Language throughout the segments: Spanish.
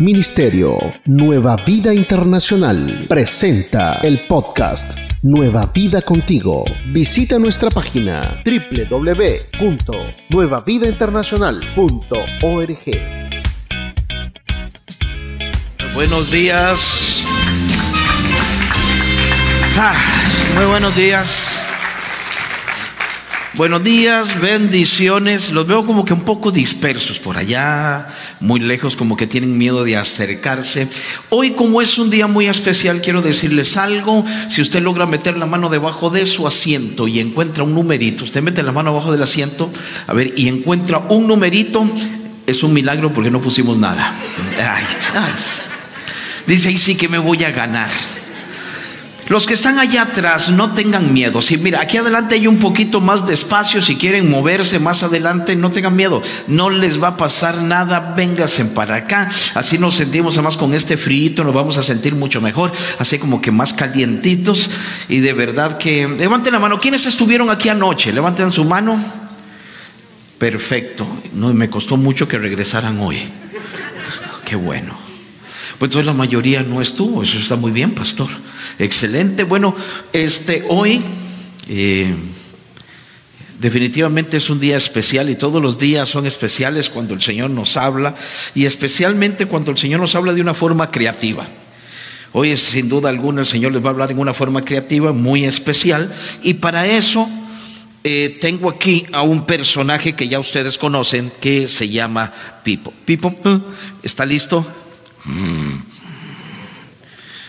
Ministerio Nueva Vida Internacional presenta el podcast Nueva Vida Contigo. Visita nuestra página www.nuevavidainternacional.org. Buenos días. Ah, muy buenos días. Buenos días, bendiciones. Los veo como que un poco dispersos por allá, muy lejos, como que tienen miedo de acercarse. Hoy, como es un día muy especial, quiero decirles algo. Si usted logra meter la mano debajo de su asiento y encuentra un numerito, usted mete la mano debajo del asiento, a ver, y encuentra un numerito, es un milagro porque no pusimos nada. Ay, ay. Dice, ahí sí que me voy a ganar. Los que están allá atrás no tengan miedo. Si mira, aquí adelante hay un poquito más de espacio. Si quieren moverse más adelante, no tengan miedo. No les va a pasar nada. Vénganse para acá. Así nos sentimos además con este frío. Nos vamos a sentir mucho mejor. Así como que más calientitos. Y de verdad que levanten la mano. ¿Quiénes estuvieron aquí anoche? Levanten su mano. Perfecto. No me costó mucho que regresaran hoy. Qué bueno. Pues la mayoría no estuvo, eso está muy bien, pastor. Excelente. Bueno, este hoy eh, definitivamente es un día especial y todos los días son especiales cuando el Señor nos habla y especialmente cuando el Señor nos habla de una forma creativa. Hoy sin duda alguna el Señor les va a hablar en una forma creativa muy especial y para eso eh, tengo aquí a un personaje que ya ustedes conocen que se llama Pipo. Pipo, ¿está listo?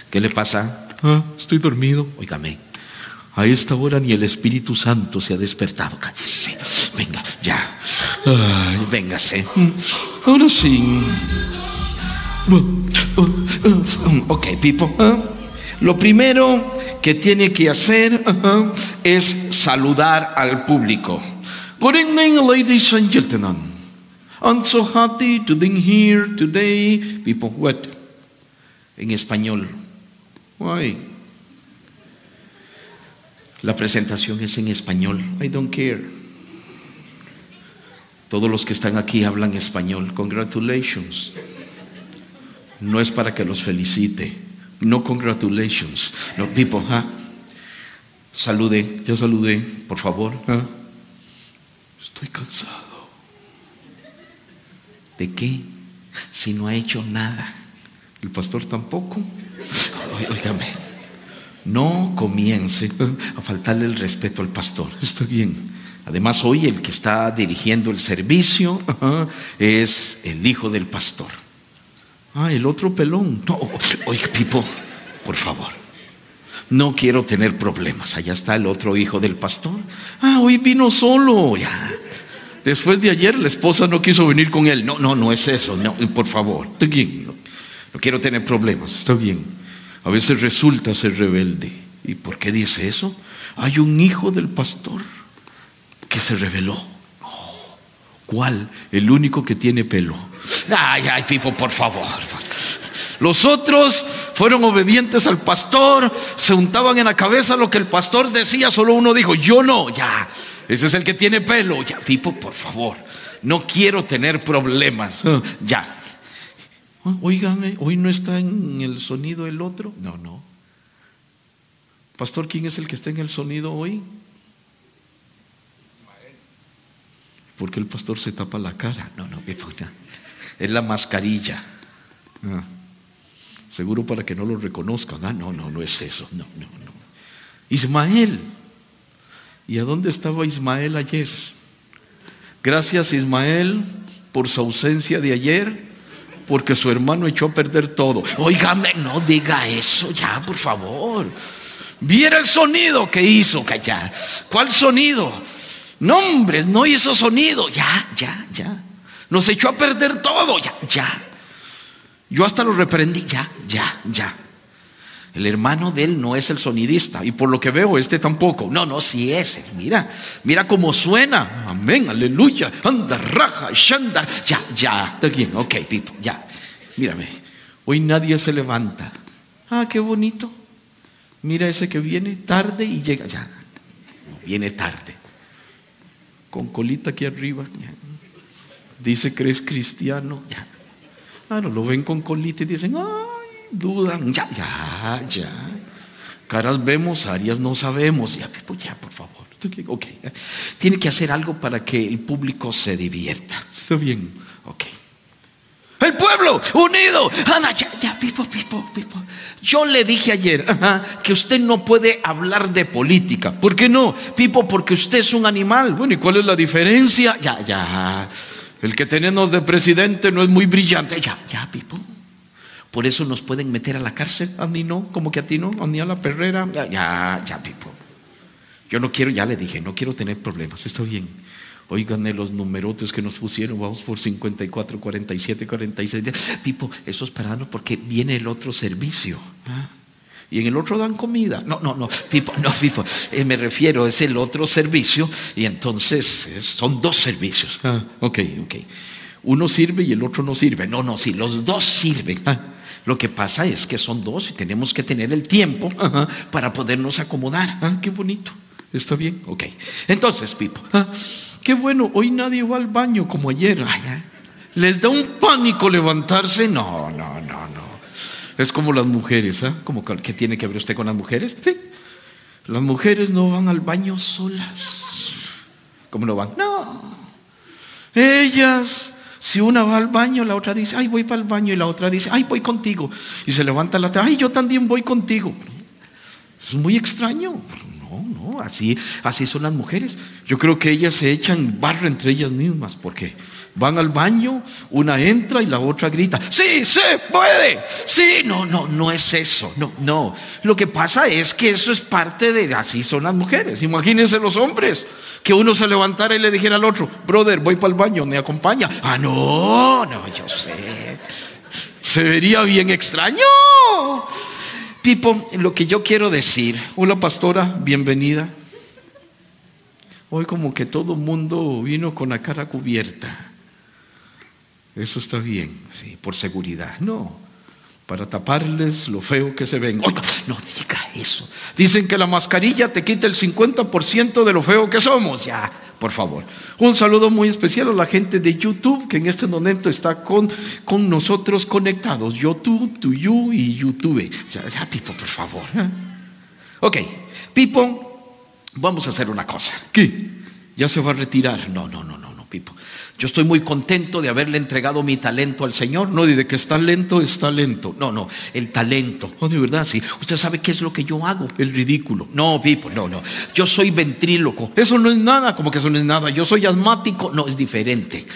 ¿Qué le pasa? Ah, estoy dormido. Óigame, a esta hora ni el Espíritu Santo se ha despertado. Cállese. Venga, ya. Ay, véngase. Ahora sí. Ok, Pipo. Lo primero que tiene que hacer es saludar al público. Good evening, ladies and gentlemen. I'm so happy to be here today. People, what? En español. Why? La presentación es en español. I don't care. Todos los que están aquí hablan español. Congratulations. No es para que los felicite. No congratulations. No, people, ¿ah? Salude. Yo saludé, por favor. ¿ah? Estoy cansado. ¿De qué? Si no ha hecho nada. El pastor tampoco. Óigame, no comience a faltarle el respeto al pastor. Está bien. Además, hoy el que está dirigiendo el servicio es el hijo del pastor. Ah, el otro pelón. No, oye, Pipo, por favor. No quiero tener problemas. Allá está el otro hijo del pastor. Ah, hoy vino solo. Ya. Después de ayer la esposa no quiso venir con él. No, no, no es eso. No, por favor. Está bien. No, no quiero tener problemas. Está bien. A veces resulta ser rebelde. ¿Y por qué dice eso? Hay un hijo del pastor que se rebeló. ¿Cuál? El único que tiene pelo. Ay, ay, Pipo, por favor. Los otros fueron obedientes al pastor, se untaban en la cabeza lo que el pastor decía, solo uno dijo, yo no, ya. Ese es el que tiene pelo. Ya, Pipo, por favor. No quiero tener problemas. Ya. Oigan, hoy no está en el sonido el otro. No, no. Pastor, ¿quién es el que está en el sonido hoy? Porque el pastor se tapa la cara. No, no, es la mascarilla. Ah. Seguro para que no lo reconozcan. Ah, no, no, no es eso. No, no, no. Ismael. ¿Y a dónde estaba Ismael ayer? Gracias Ismael por su ausencia de ayer, porque su hermano echó a perder todo. Óigame, no diga eso ya, por favor. Viera el sonido que hizo, ya. ¿Cuál sonido? No, hombre, no hizo sonido. Ya, ya, ya. Nos echó a perder todo. Ya, ya. Yo hasta lo reprendí. Ya, ya, ya. El hermano de él no es el sonidista. Y por lo que veo, este tampoco. No, no, sí es. Mira, mira cómo suena. Amén, aleluya. Anda, raja, shanda. Ya, ya. Bien, ok, Pipo, ya. Mírame. Hoy nadie se levanta. Ah, qué bonito. Mira ese que viene tarde y llega. Ya. Viene tarde. Con colita aquí arriba. Dice que eres cristiano. Ya. Claro, lo ven con colita y dicen, ay, dudan, ya, ya, ya. Caras vemos, áreas no sabemos. Ya, pues ya, por favor. Ok. Tiene que hacer algo para que el público se divierta. Está bien. Ok. El pueblo unido. Ana, ya, ya, pipo, pipo, pipo. Yo le dije ayer que usted no puede hablar de política. ¿Por qué no? Pipo, porque usted es un animal. Bueno, ¿y cuál es la diferencia? Ya, ya. El que tenemos de presidente no es muy brillante. Ya, ya, Pipo. Por eso nos pueden meter a la cárcel. A mí no, como que a ti no, a mí a la perrera. Ya, ya, ya, Pipo. Yo no quiero, ya le dije, no quiero tener problemas. Está bien. Oíganme los numerotes que nos pusieron, vamos por 54, 47, 46. Pipo, eso es para porque viene el otro servicio. ¿ah? Y en el otro dan comida. No, no, no, Pipo, no, Pipo. Eh, me refiero, es el otro servicio. Y entonces son dos servicios. Ah, ok, ok. Uno sirve y el otro no sirve. No, no, sí, los dos sirven. Ah, lo que pasa es que son dos y tenemos que tener el tiempo para podernos acomodar. Ah, qué bonito. ¿Está bien? Ok. Entonces, Pipo, qué bueno, hoy nadie va al baño como ayer. ¿Les da un pánico levantarse? No, no, no, no. Es como las mujeres, ¿ah? Como ¿Qué tiene que ver usted con las mujeres? Las mujeres no van al baño solas. ¿Cómo no van? No. Ellas, si una va al baño, la otra dice, ay, voy para el baño, y la otra dice, ay, voy contigo. Y se levanta la otra, ay, yo también voy contigo. Es muy extraño. No, no, así, así son las mujeres. Yo creo que ellas se echan barro entre ellas mismas porque van al baño, una entra y la otra grita, sí, se puede, sí, no, no, no es eso, no, no. Lo que pasa es que eso es parte de, así son las mujeres. Imagínense los hombres, que uno se levantara y le dijera al otro, brother, voy para el baño, me acompaña. Ah, no, no, yo sé. Se vería bien extraño. Pipo, lo que yo quiero decir, hola pastora, bienvenida. Hoy como que todo mundo vino con la cara cubierta. Eso está bien, sí, por seguridad. No, para taparles lo feo que se ven. no diga eso. Dicen que la mascarilla te quita el 50% de lo feo que somos. Ya, por favor. Un saludo muy especial a la gente de YouTube que en este momento está con, con nosotros conectados. YouTube, you y YouTube. Ya, ya, Pipo, por favor. ¿eh? Ok, Pipo, vamos a hacer una cosa. ¿Qué? ¿Ya se va a retirar? No, no, no, no, Pipo. Yo estoy muy contento de haberle entregado mi talento al Señor. No, de que está lento, está lento. No, no, el talento. No, de verdad, sí. Usted sabe qué es lo que yo hago, el ridículo. No, Pipo, no, no. Yo soy ventríloco. Eso no es nada, como que eso no es nada. Yo soy asmático. No, es diferente.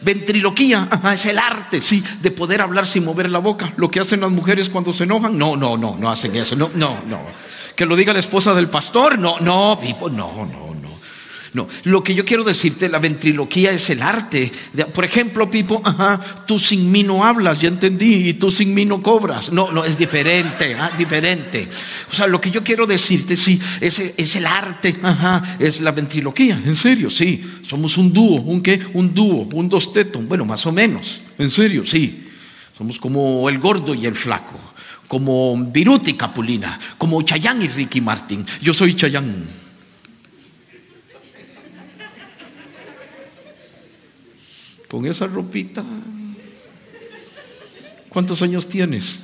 Ventriloquía es el arte, sí, de poder hablar sin mover la boca. Lo que hacen las mujeres cuando se enojan. No, no, no, no hacen eso. No, no, no. Que lo diga la esposa del pastor. No, no, Pipo, no, no. No, lo que yo quiero decirte, la ventriloquía es el arte. por ejemplo, Pipo, ajá, tú sin mí no hablas, ya entendí, y tú sin mí no cobras. No, no, es diferente, ah, diferente. O sea, lo que yo quiero decirte, sí, es, es el arte, ajá, es la ventriloquía, en serio, sí. Somos un dúo, ¿un qué? Un dúo, un dosteto, bueno, más o menos, en serio, sí. Somos como el gordo y el flaco, como Viruti y Capulina, como Chayán y Ricky Martin. Yo soy Chayán. Con esa ropita. ¿Cuántos años tienes?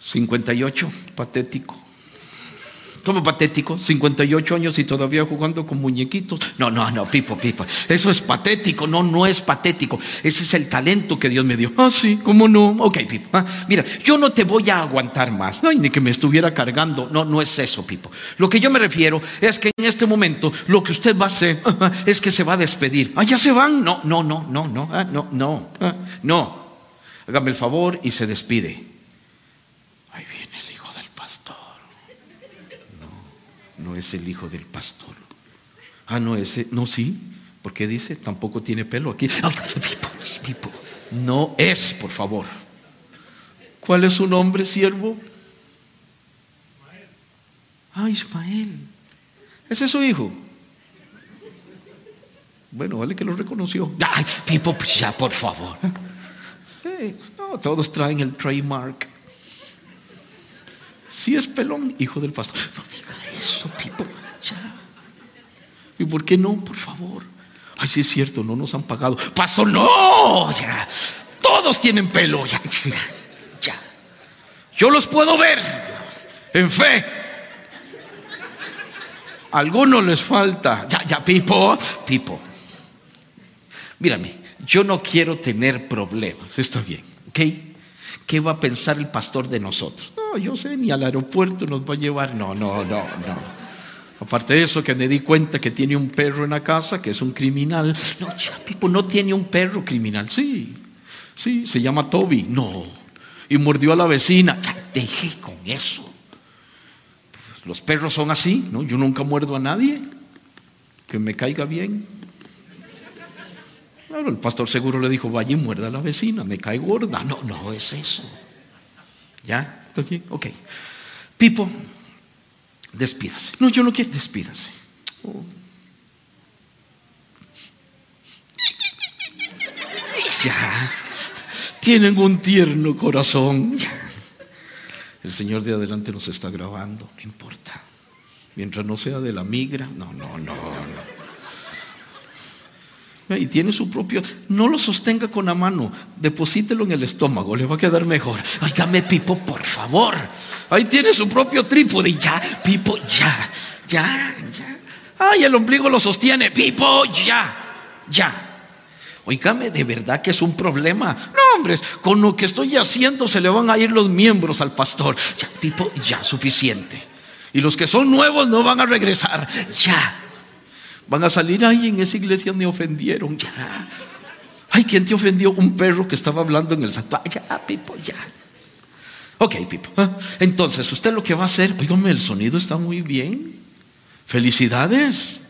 58, patético. ¿Cómo patético? 58 años y todavía jugando con muñequitos. No, no, no, Pipo, Pipo. Eso es patético. No, no es patético. Ese es el talento que Dios me dio. Ah, sí, ¿cómo no? Ok, Pipo. Ah, mira, yo no te voy a aguantar más. Ay, ni que me estuviera cargando. No, no es eso, Pipo. Lo que yo me refiero es que en este momento lo que usted va a hacer es que se va a despedir. Ah, ya se van. No, no, no, no, no, ah, no, no, ah, no. Hágame el favor y se despide. No es el hijo del pastor. Ah, no, ese, no, sí, porque dice, tampoco tiene pelo aquí. No es, por favor. ¿Cuál es su nombre, siervo? Ah, Ismael. Ese es su hijo. Bueno, vale que lo reconoció. Ay, Pipo, pues ya, por favor. no, todos traen el trademark. Si es pelón, hijo del pastor. Eso, Pipo, ¿Y por qué no? Por favor. Ay, sí es cierto, no nos han pagado. Pastor, no, ya. Todos tienen pelo. Ya, ya. Yo los puedo ver en fe. Algunos les falta. Ya, ya, Pipo, Pipo. Mírame, yo no quiero tener problemas. Está bien, ¿ok? ¿Qué va a pensar el pastor de nosotros? No, yo sé, ni al aeropuerto nos va a llevar. No, no, no, no. Aparte de eso, que me di cuenta que tiene un perro en la casa, que es un criminal. No, Pipo no tiene un perro criminal. Sí, sí, se llama Toby. No. Y mordió a la vecina. Ya, dejé con eso. Los perros son así, ¿no? Yo nunca muerdo a nadie. Que me caiga bien. Claro, el pastor seguro le dijo, vaya y muerda a la vecina, me cae gorda. No, no es eso. ¿Ya? ¿Aquí? Ok. Pipo, despídase. No, yo no quiero, despídase. Oh. Ya, tienen un tierno corazón. El Señor de adelante nos está grabando, no importa. Mientras no sea de la migra, no, no, no, no. Y tiene su propio, no lo sostenga con la mano, deposítelo en el estómago, le va a quedar mejor. Óigame, Pipo, por favor. Ahí tiene su propio trípode. Ya, Pipo, ya, ya, ya. Ay, el ombligo lo sostiene. Pipo, ya, ya. Oígame, de verdad que es un problema. No, hombres, con lo que estoy haciendo se le van a ir los miembros al pastor. Ya, Pipo, ya, suficiente. Y los que son nuevos no van a regresar. Ya. Van a salir, ahí en esa iglesia me ofendieron. Ya. Ay, ¿quién te ofendió? Un perro que estaba hablando en el santuario. Ya, Pipo, ya. Ok, Pipo. ¿eh? Entonces, usted lo que va a hacer, oígame, el sonido está muy bien. Felicidades.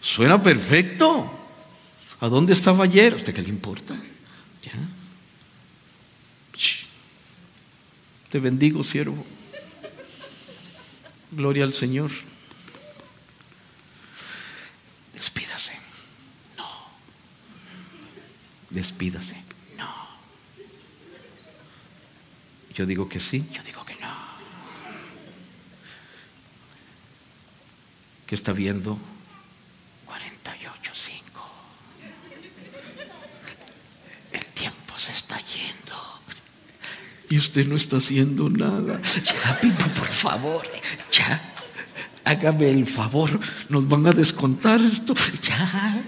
Suena perfecto. ¿A dónde estaba ayer? ¿A usted qué le importa? ¿Ya? Te bendigo, siervo. Gloria al Señor. Despídase. No. Despídase. No. Yo digo que sí, yo digo que no. ¿Qué está viendo? 48.5. El tiempo se está yendo. Y usted no está haciendo nada. Ya, Pipo, por favor. Ya. Hágame el favor. Nos van a descontar esto. Ya.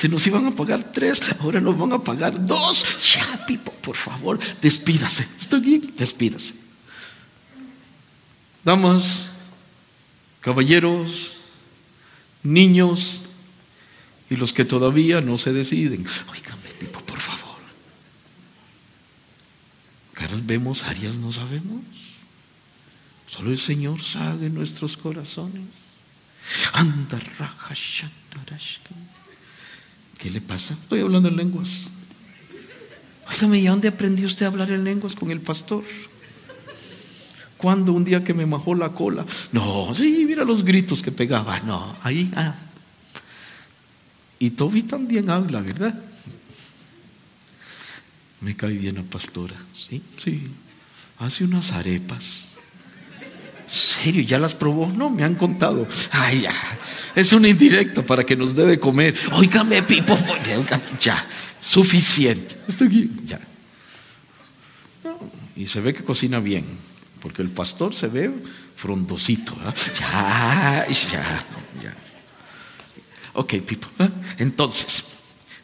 Se nos iban a pagar tres, ahora nos van a pagar dos. Ya, Pipo, por favor, despídase. ¿Estoy bien? Despídase. Damas, caballeros, niños y los que todavía no se deciden. Oígame, Pipo, por favor. Caras vemos, áreas no sabemos. Solo el Señor sabe nuestros corazones. Anda, raja, ¿Qué le pasa? Estoy hablando en lenguas. Óigame, ¿y dónde aprendió usted a hablar en lenguas con el pastor? ¿Cuándo un día que me majó la cola? No, sí, mira los gritos que pegaba. No, ahí. Ah. Y Toby también habla, ¿verdad? Me cae bien la pastora, sí, sí. Hace unas arepas. ¿Serio? ¿Ya las probó? No, me han contado. Ay, ya. Es un indirecto para que nos dé de comer. Óigame, Pipo, ya. Suficiente. Estoy aquí, ya. Y se ve que cocina bien, porque el pastor se ve frondosito. Ya, ya, ya. Ok, Pipo. ¿eh? Entonces,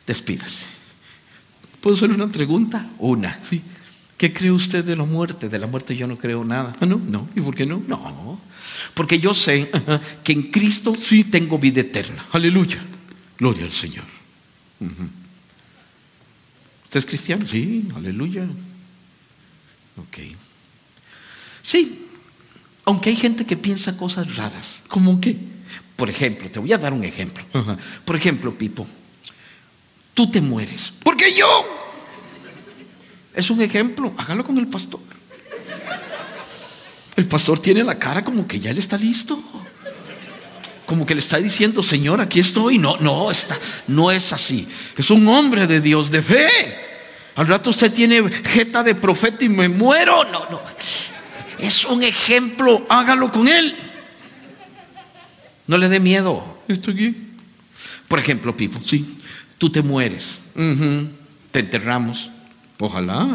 despídase. ¿Puedo hacer una pregunta? Una. Sí. ¿Qué cree usted de la muerte? De la muerte yo no creo nada. Ah, no, no. ¿Y por qué no? No. Porque yo sé que en Cristo sí tengo vida eterna. Aleluya. Gloria al Señor. ¿Usted es cristiano? Sí, aleluya. Ok. Sí, aunque hay gente que piensa cosas raras. ¿Cómo qué? Por ejemplo, te voy a dar un ejemplo. Por ejemplo, Pipo, tú te mueres. Porque yo es un ejemplo, hágalo con el pastor. El pastor tiene la cara como que ya él está listo. Como que le está diciendo, Señor, aquí estoy. No, no, está, no es así. Es un hombre de Dios, de fe. Al rato usted tiene jeta de profeta y me muero. No, no. Es un ejemplo, hágalo con él. No le dé miedo. Estoy aquí. Por ejemplo, Pipo, sí, tú te mueres te enterramos. Ojalá.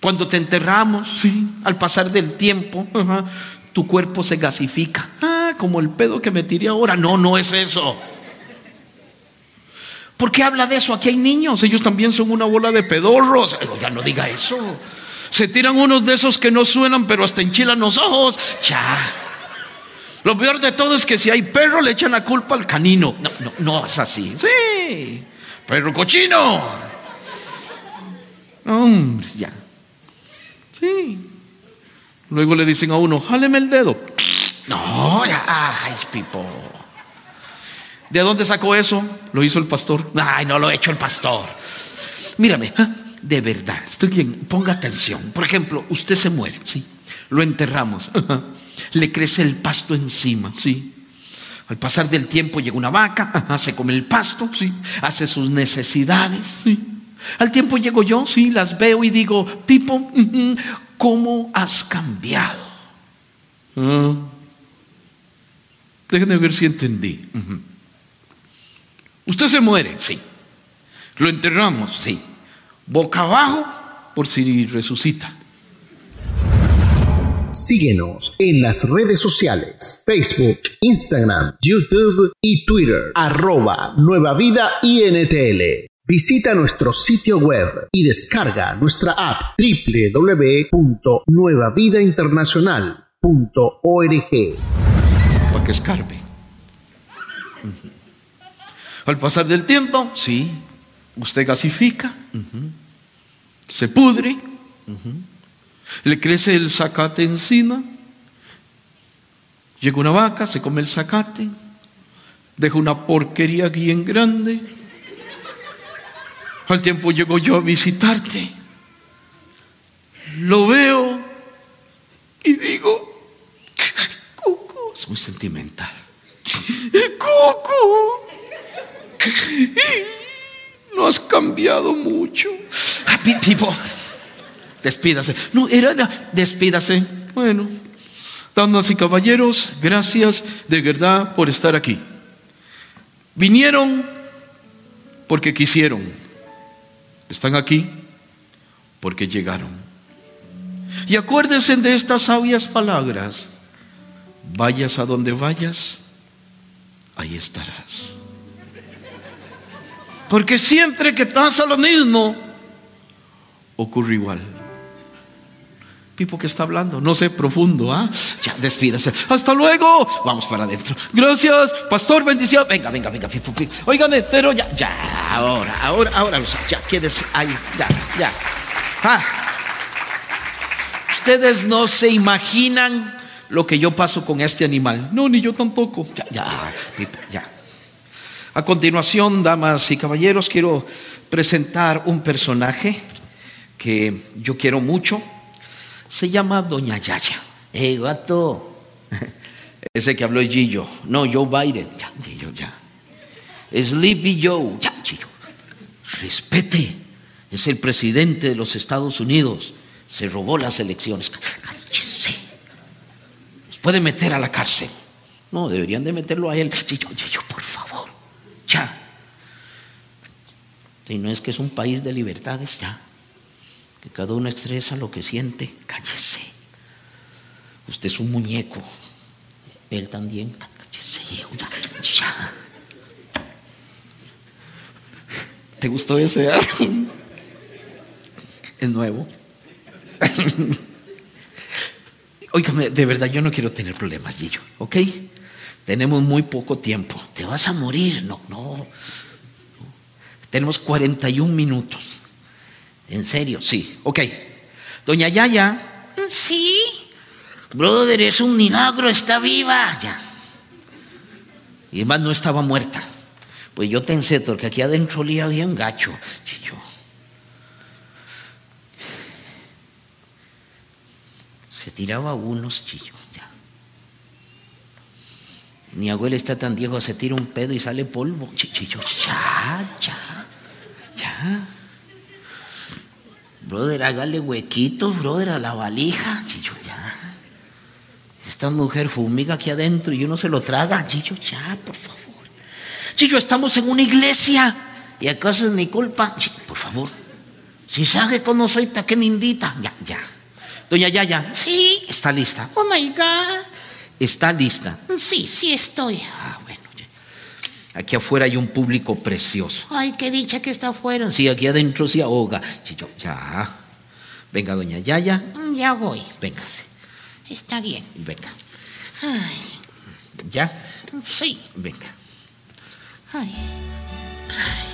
Cuando te enterramos, sí, al pasar del tiempo, tu cuerpo se gasifica. Ah, como el pedo que me tiré ahora. No, no es eso. ¿Por qué habla de eso? Aquí hay niños, ellos también son una bola de pedorros. Ya no diga eso. Se tiran unos de esos que no suenan, pero hasta enchilan los ojos. Ya. Lo peor de todo es que si hay perro le echan la culpa al canino. No, no, no es así. Sí, perro cochino. Hombre, ya. Sí. Luego le dicen a uno, jáleme el dedo. No, ya, ay, people. ¿De dónde sacó eso? Lo hizo el pastor. Ay, no lo ha hecho el pastor. Mírame, ¿ah? de verdad, estoy bien, ponga atención. Por ejemplo, usted se muere, ¿sí? Lo enterramos. Le crece el pasto encima, ¿sí? Al pasar del tiempo llega una vaca, se come el pasto, ¿sí? Hace sus necesidades, ¿sí? Al tiempo llego yo, sí, las veo y digo, Pipo, ¿cómo has cambiado? Ah. Déjenme ver si entendí. Usted se muere, sí. Lo enterramos, sí. Boca abajo por si resucita. Síguenos en las redes sociales, Facebook, Instagram, YouTube y Twitter, arroba Nueva Vida INTL. Visita nuestro sitio web y descarga nuestra app www.nuevavidainternacional.org. Para que escarbe. Al pasar del tiempo, sí, usted gasifica, se pudre, le crece el zacate encima, llega una vaca, se come el zacate, deja una porquería bien grande. Al tiempo llego yo a visitarte, lo veo y digo, Coco, es muy sentimental. Coco, no has cambiado mucho. Ah, Pipo, despídase. No, era, despídase. Bueno, damas y caballeros, gracias de verdad por estar aquí. Vinieron porque quisieron. Están aquí porque llegaron. Y acuérdense de estas sabias palabras. Vayas a donde vayas, ahí estarás. Porque siempre que pasa lo mismo, ocurre igual. Pipo que está hablando, no sé, profundo, ¿ah? Ya, despídase. Hasta luego. Vamos para adentro. Gracias, pastor, bendición. Venga, venga, venga, Pipo, Pipo. Oigan, pero ya, ya, ahora, ahora, ahora, ya, quédese ahí, ya, ya. Ah. Ustedes no se imaginan lo que yo paso con este animal. No, ni yo tampoco. Ya, ya, Pipo, ya. A continuación, damas y caballeros, quiero presentar un personaje que yo quiero mucho. Se llama Doña Yaya. ¡Eh, gato! Ese que habló es Gillo. No, Joe Biden. Ya, Gillo, ya. Sleepy Joe. Ya, Gillo. Respete. Es el presidente de los Estados Unidos. Se robó las elecciones. Cállese. Nos puede meter a la cárcel. No, deberían de meterlo a él. Gillo, Gillo, por favor. Ya. Si no es que es un país de libertades, ya. Cada uno expresa lo que siente. Cállese. Usted es un muñeco. Él también. Cállese. Ya. ¿Te gustó ese? es nuevo. Óigame, de verdad yo no quiero tener problemas, Gillo, ¿ok? Tenemos muy poco tiempo. Te vas a morir. No, no. Tenemos 41 minutos. ¿En serio? Sí. Ok. Doña Yaya. Sí. Brother, es un milagro, está viva. Ya. Y además no estaba muerta. Pues yo pensé, porque aquí adentro olía bien gacho. Chillo. Se tiraba unos chillos. Mi abuela está tan viejo, se tira un pedo y sale polvo. Chichillo, ya, ya, ya. Brother, hágale huequitos, brother, a la valija. Chicho, ya. Esta mujer fumiga aquí adentro y uno se lo traga. Chicho, ya, por favor. Chicho, estamos en una iglesia. ¿Y acaso es mi culpa? Sí, por favor. Si sabe que no soy tan indita. Ya, ya. Doña Yaya, sí, está lista. Oh my God. Está lista. Sí, sí estoy. Ah. Aquí afuera hay un público precioso. Ay, qué dicha que está afuera. Sí, aquí adentro se ahoga. Sí, yo, ya. Venga, doña Yaya. Ya voy. Véngase. Está bien. Venga. Ay. ¿Ya? Sí. Venga. Ay. Ay.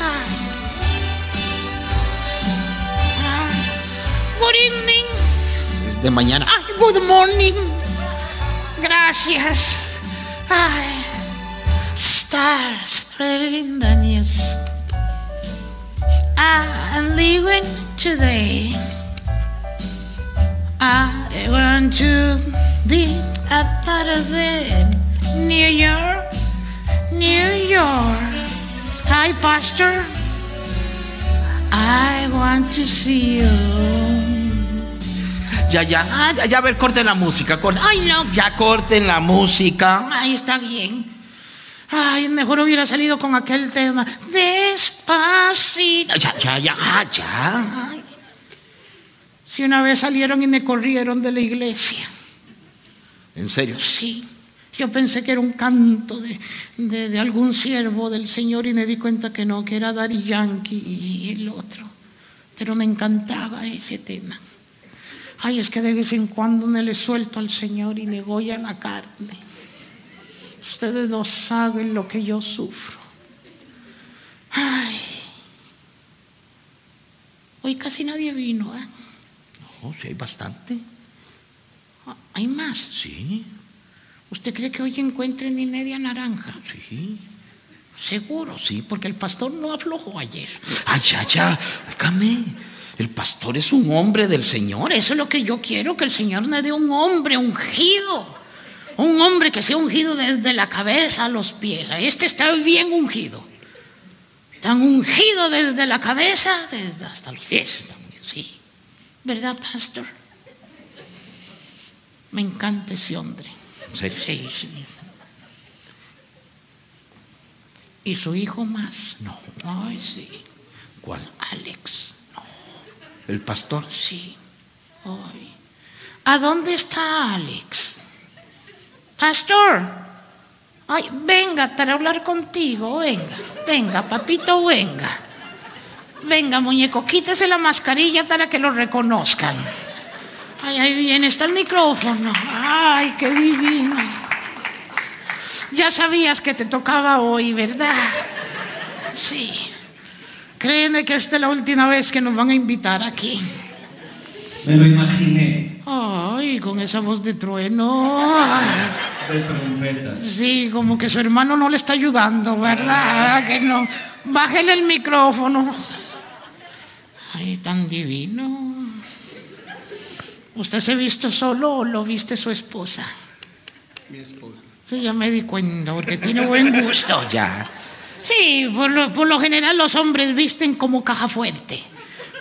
Ay. Good evening. Es de mañana. Ah, good morning. Gracias. Ay. Stars spreading the news. I'm leaving today. I want to be a part of it. New York, New York. Hi, Pastor. I want to see you. Ya, ya, ah, ya, ya, a ver, corten la música, corten. Ay, no. Ya corten la música. Ay, está bien. Ay, mejor hubiera salido con aquel tema. Despacito. Ya, ya, ya, ah, ya. Si una vez salieron y me corrieron de la iglesia. ¿En serio? Sí. Yo pensé que era un canto de, de, algún siervo del Señor y me di cuenta que no, que era Daddy Yankee y el otro. Pero me encantaba ese tema. Ay, es que de vez en cuando me le suelto al Señor y a la carne. Ustedes no saben lo que yo sufro. Ay. Hoy casi nadie vino, ¿eh? No, sí hay bastante. ¿Hay más? Sí. ¿Usted cree que hoy encuentre ni media naranja? Sí. Seguro, sí, porque el pastor no aflojó ayer. Ay, ya, ya. El pastor es un hombre del Señor. Eso es lo que yo quiero, que el Señor me dé un hombre ungido. Un hombre que sea ungido desde la cabeza a los pies. Este está bien ungido. Tan ungido desde la cabeza desde hasta los pies. Sí. ¿Verdad, pastor? Me encanta ese hombre. Sí, sí. ¿Y su hijo más? No. Ay, sí. ¿Cuál? Alex. ¿El pastor? Sí. Ay. ¿A dónde está Alex? Pastor. Ay, venga para hablar contigo. Venga. Venga, papito, venga. Venga, muñeco, quítese la mascarilla para que lo reconozcan. Ay, ahí viene, está el micrófono. Ay, qué divino. Ya sabías que te tocaba hoy, ¿verdad? Sí. Créeme que esta es la última vez que nos van a invitar aquí. Me lo imaginé. Ay, con esa voz de trueno. De trompetas. Sí, como que su hermano no le está ayudando, ¿verdad? Que no. Bájele el micrófono. Ay, tan divino. ¿Usted se ha visto solo o lo viste su esposa? Mi esposa. Sí, ya me di cuenta, porque tiene buen gusto ya. Sí, por lo, general los hombres visten como caja fuerte.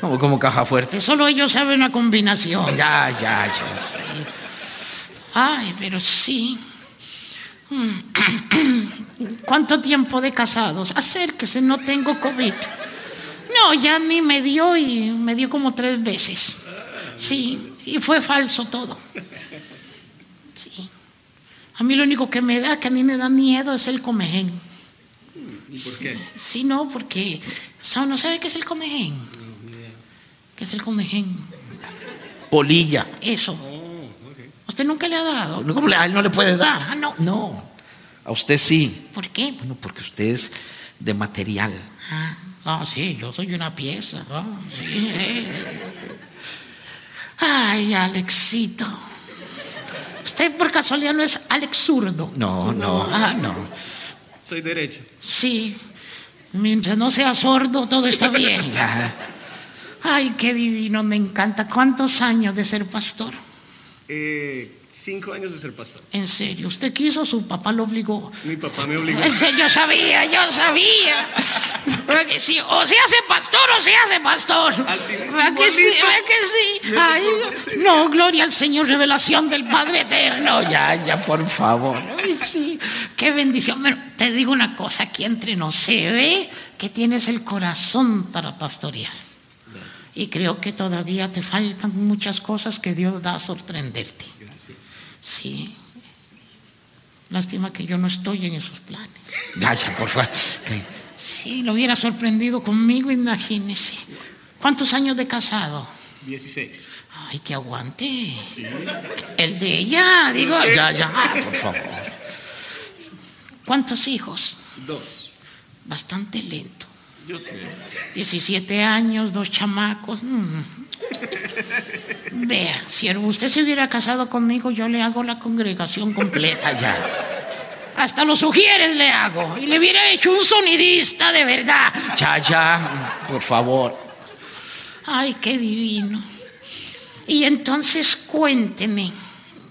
¿Cómo como caja fuerte? Solo ellos saben una combinación. Ya, ya, ya. Ay, pero sí. ¿Cuánto tiempo de casados? Acérquese, no tengo COVID. No, ya a mí me dio y me dio como tres veces. Sí, y fue falso todo. Sí. A mí lo único que me da, que a mí me da miedo, es el comején. ¿Y por qué? Sí, no, porque. ¿No sabe qué es el comején? ¿Qué es el comején? Polilla. Eso. Oh, ¿Usted nunca le ha dado? ¿Cómo le, a él no le puede dar? Ah, no. No. A usted sí. ¿Por qué? Bueno, porque usted es de material. Ah, sí, yo soy una pieza. Ah, sí. Ay, Alexito. Usted por casualidad no es Alex zurdo. No, no, ah, no. Soy derecho. Sí. Mientras no sea sordo, todo está bien. Ay, qué divino, me encanta. ¿Cuántos años de ser pastor? Eh, Cinco años de ser pastor. ¿En serio? ¿Usted quiso su papá lo obligó? Mi papá me obligó. En serio, yo sabía, yo sabía. que sí, o se hace pastor o se hace pastor. Así, que sí? que sí? Ay, no, gloria al Señor, revelación del Padre Eterno. Ya, ya, por favor. Ay, sí, qué bendición. te digo una cosa aquí entre nos. Se ve que tienes el corazón para pastorear. Y creo que todavía te faltan muchas cosas que Dios da a sorprenderte. Sí. Lástima que yo no estoy en esos planes. Vaya, por favor. Sí, lo hubiera sorprendido conmigo, imagínese. ¿Cuántos años de casado? 16. Ay, que aguante. El de ella, digo. Ya, ya, por favor. ¿Cuántos hijos? Dos. Bastante lento. Yo sé. 17 años, dos chamacos. mm. Vea, si usted se hubiera casado conmigo, yo le hago la congregación completa ya. Hasta los sugieres le hago. Y le hubiera hecho un sonidista de verdad. Ya, ya, por favor. Ay, qué divino. Y entonces cuénteme,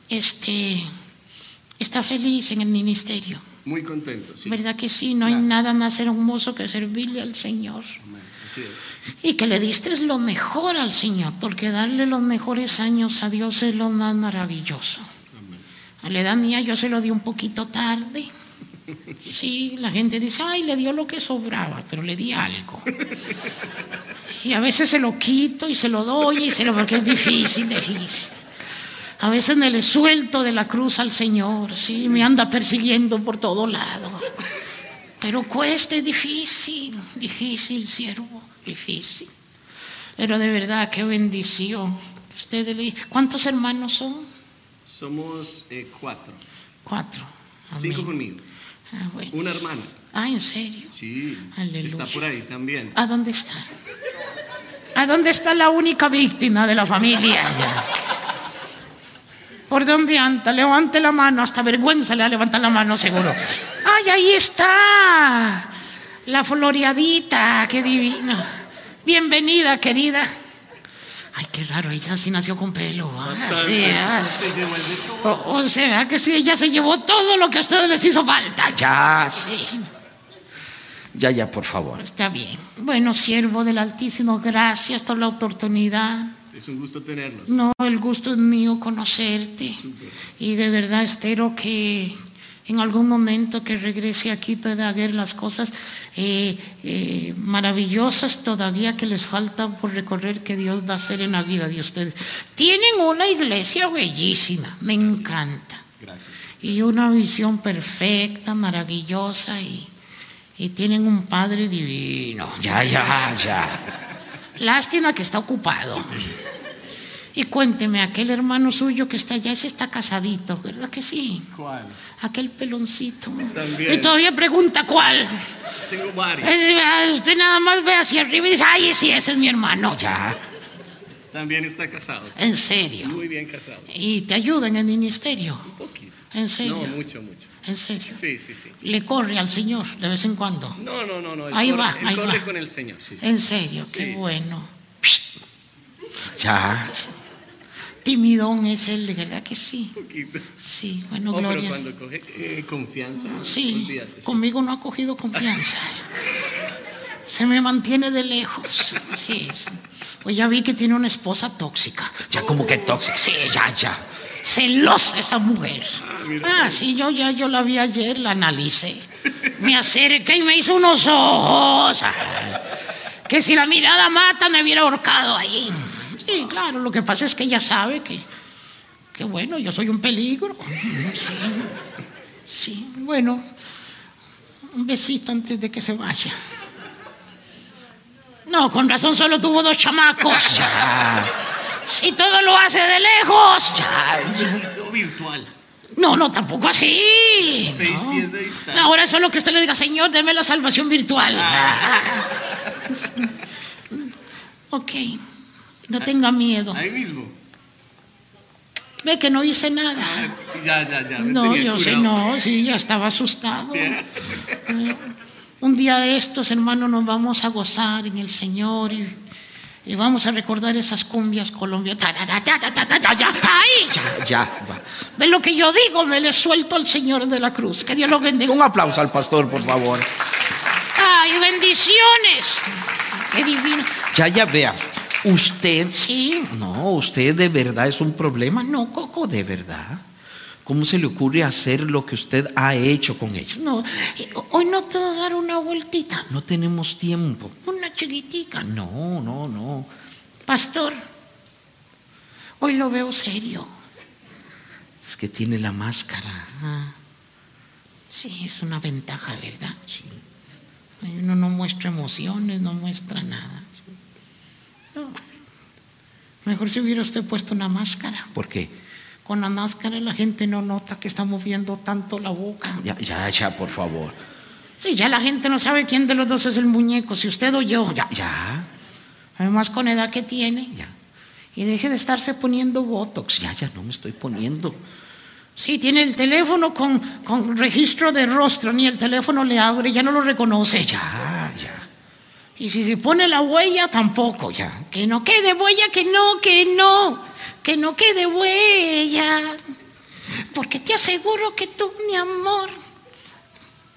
este, ¿está feliz en el ministerio? Muy contento, sí. ¿Verdad que sí? No hay nada más hermoso que servirle al Señor. Amén. Así es. Y que le diste lo mejor al Señor, porque darle los mejores años a Dios es lo más maravilloso. A la edad mía yo se lo di un poquito tarde. Sí, la gente dice, ay, le dio lo que sobraba, pero le di algo. Y a veces se lo quito y se lo doy y se lo porque es difícil, difícil. A veces me le suelto de la cruz al Señor, sí, me anda persiguiendo por todo lado. Pero cuesta, es difícil, difícil, siervo, difícil. Pero de verdad, qué bendición. Ustedes le- ¿Cuántos hermanos son? Somos eh, cuatro. Cuatro. Cinco conmigo. Ah, bueno. Una hermana. Ah, ¿en serio? Sí. Aleluya. Está por ahí también. ¿A dónde está? ¿A dónde está la única víctima de la familia? ¿Por dónde anda? Levante la mano, hasta vergüenza le va a levantar la mano seguro. ¡Ay, ahí está! La floreadita, qué divino. Bienvenida, querida. Ay, qué raro, ella sí nació con pelo. ah, sí, ah. Se llevó el de todo. O, o sea, que sí, ella se llevó todo lo que a ustedes les hizo falta. Ya, Sí. ya, ya, por favor. Está bien. Bueno, siervo del Altísimo, gracias por la oportunidad. Es un gusto tenerlos. No, el gusto es mío conocerte. Y de verdad espero que en algún momento que regrese aquí pueda ver las cosas eh, eh, maravillosas todavía que les falta por recorrer que Dios va a hacer en la vida de ustedes. Tienen una iglesia bellísima, me encanta. Gracias. Y una visión perfecta, maravillosa y, y tienen un padre divino. Ya, ya, ya. Lástima que está ocupado. Y cuénteme, aquel hermano suyo que está allá, ese está casadito, ¿verdad que sí? ¿Cuál? Aquel peloncito. También. Y todavía pregunta cuál. Tengo varios. Es- ah, usted nada más ve hacia arriba y dice, ay, sí, ese es mi hermano. Ya. También está casado. En serio. Muy bien casado. Y te ayuda en el ministerio. Un poquito. En serio. No, mucho, mucho. En serio. Sí, sí, sí. Le corre al Señor de vez en cuando. No, no, no, no. él Ahí corre, va, él ahí corre va. con el Señor. Sí. En serio, qué Sí, bueno. Ya. Timidón es él, de verdad que sí. Un poquito. Sí, bueno, Oh, pero gloria. cuando coge eh, confianza, Sí, olvídate. conmigo no ha cogido confianza. Se me mantiene de lejos. Sí. Pues ya vi que tiene una esposa tóxica. Ya como que tóxico. Sí, ya, ya. Celosa esa mujer. mira. Ah, sí, yo ya yo la vi ayer, la analicé. Me acerqué y me hizo unos ojos. Ah, Que si la mirada mata me hubiera ahorcado ahí. Sí, claro, lo que pasa es que ella sabe que, que bueno, yo soy un peligro. Sí, sí, bueno, un besito antes de que se vaya. No, con razón solo tuvo dos chamacos. Si todo lo hace de lejos. Ya. Un besito virtual. No, no, tampoco así. Seis no. pies de distancia. Ahora solo que usted le diga, Señor, deme la salvación virtual. ok, no tenga miedo. Ahí mismo. Ve que no hice nada. Ah, sí, ya, ya, ya. me No, yo sé, no, sí, ya estaba asustado. Un día de estos, hermanos, nos vamos a gozar en el Señor y, y vamos a recordar esas cumbias colombianas. ¡Ay! Ya, ya. va. ¿Ven lo que yo digo? Me le suelto al Señor de la cruz. Que Dios lo bendiga. Un aplauso al pastor, por favor. ¡Ay, bendiciones! ¡Qué divino! Ya, ya, vea. Usted, Sí. no, usted de verdad es un problema. No, Coco, de verdad. ¿Cómo se le ocurre hacer lo que usted ha hecho con ellos? No, eh, hoy no te voy a dar una vueltita, No tenemos tiempo. una chiquitica. No, no, no. Pastor, hoy lo veo serio. Es que tiene la máscara. Ah, sí, es una ventaja, ¿verdad? Ay, Uno no muestra emociones, no muestra nada. No. Mejor si hubiera usted puesto una máscara. ¿Por qué? Con la máscara la gente no nota que está moviendo tanto la boca. Ya, ya, ya, por favor. Sí, ya la gente no sabe quién de los dos es el muñeco, si usted o yo. Ya, ya, Además, con edad que tiene. ya. Y deje de estarse poniendo botox. Ya, ya, no me estoy poniendo. Sí, tiene el teléfono con, con registro de rostro, ni el teléfono le abre, ya no lo reconoce. Ya. Ya, ya. Y si se pone la huella, tampoco, ya. Que no quede huella, que no, que no. Que no quede huella. Porque te aseguro que tú, mi amor.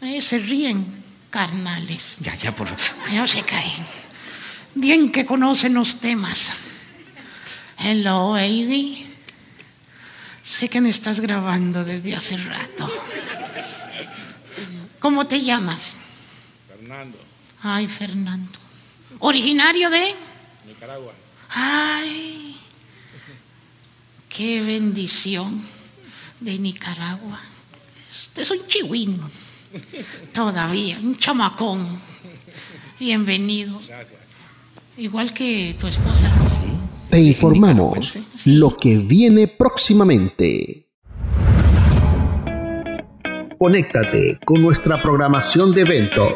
Eh, se ríen, carnales. Ya, ya, por favor. Pero se caen. Bien que conocen los temas. Hello, baby. Sé que me estás grabando desde hace rato. ¿Cómo te llamas? Fernando, Ay, Fernando. ¿Originario de? Nicaragua. Ay, qué bendición de Nicaragua. Este es un chihuín. Todavía, un chamacón. Bienvenido. Igual que tu esposa. Sí. Te informamos lo que viene próximamente. Conéctate con nuestra programación de eventos.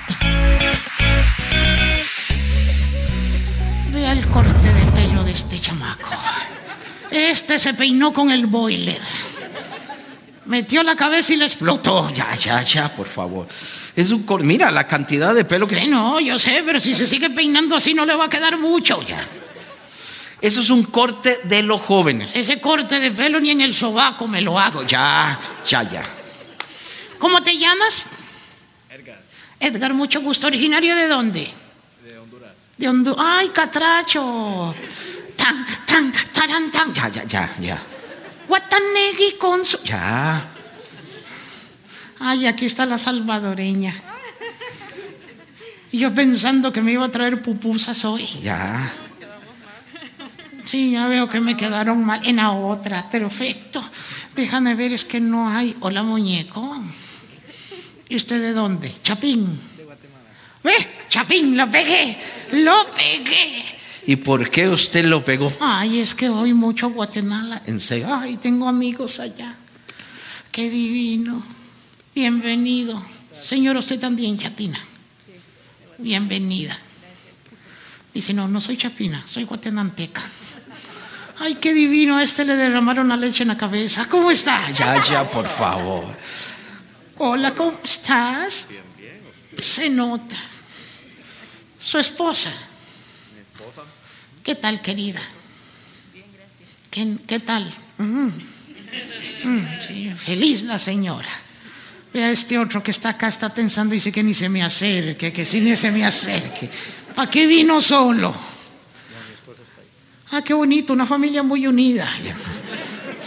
Corte de pelo de este chamaco. Este se peinó con el boiler. Metió la cabeza y le explotó. Ya, ya, ya, por favor. Es un cor- Mira la cantidad de pelo que. Eh, No, yo sé, pero si se sigue peinando así no le va a quedar mucho ya. Eso es un corte de los jóvenes. Ese corte de pelo ni en el sobaco me lo hago. Ya, ya, ya. ¿Cómo te llamas? Edgar, Edgar, mucho gusto. ¿Originario de dónde? De Honduras. ¡Ay, catracho! Tan, tan, taran, tan. Ya, ya, ya, ya. Guatanegui con su... Ya. Ay, aquí está la salvadoreña. Y yo pensando que me iba a traer pupusas hoy. Ya. Sí, ya veo que me quedaron mal. En la otra, perfecto. Déjame ver, es que no hay. Hola, muñeco. ¿Y usted de dónde? Chapín. ¿Ve? Chapín, lo pegué. Lo pegué. ¿Y por qué usted lo pegó? Ay, es que voy mucho a Guatemala. En serio. Ay, tengo amigos allá. Qué divino. Bienvenido. Señor, usted también, Chatina. Bienvenida. Dice, no, no soy chapina, soy guatemalteca. Ay, qué divino, a este le derramaron la leche en la cabeza. ¿Cómo está? Ya, ya, por favor. Hola, ¿cómo estás? Se nota. Su esposa. ¿Qué tal, querida? ¿Qué, qué tal? Mm. Mm, sí, feliz la señora. Vea este otro que está acá, está pensando y dice que ni se me acerque, que si ni se me acerque. ¿Para qué vino solo? Ah, qué bonito, una familia muy unida.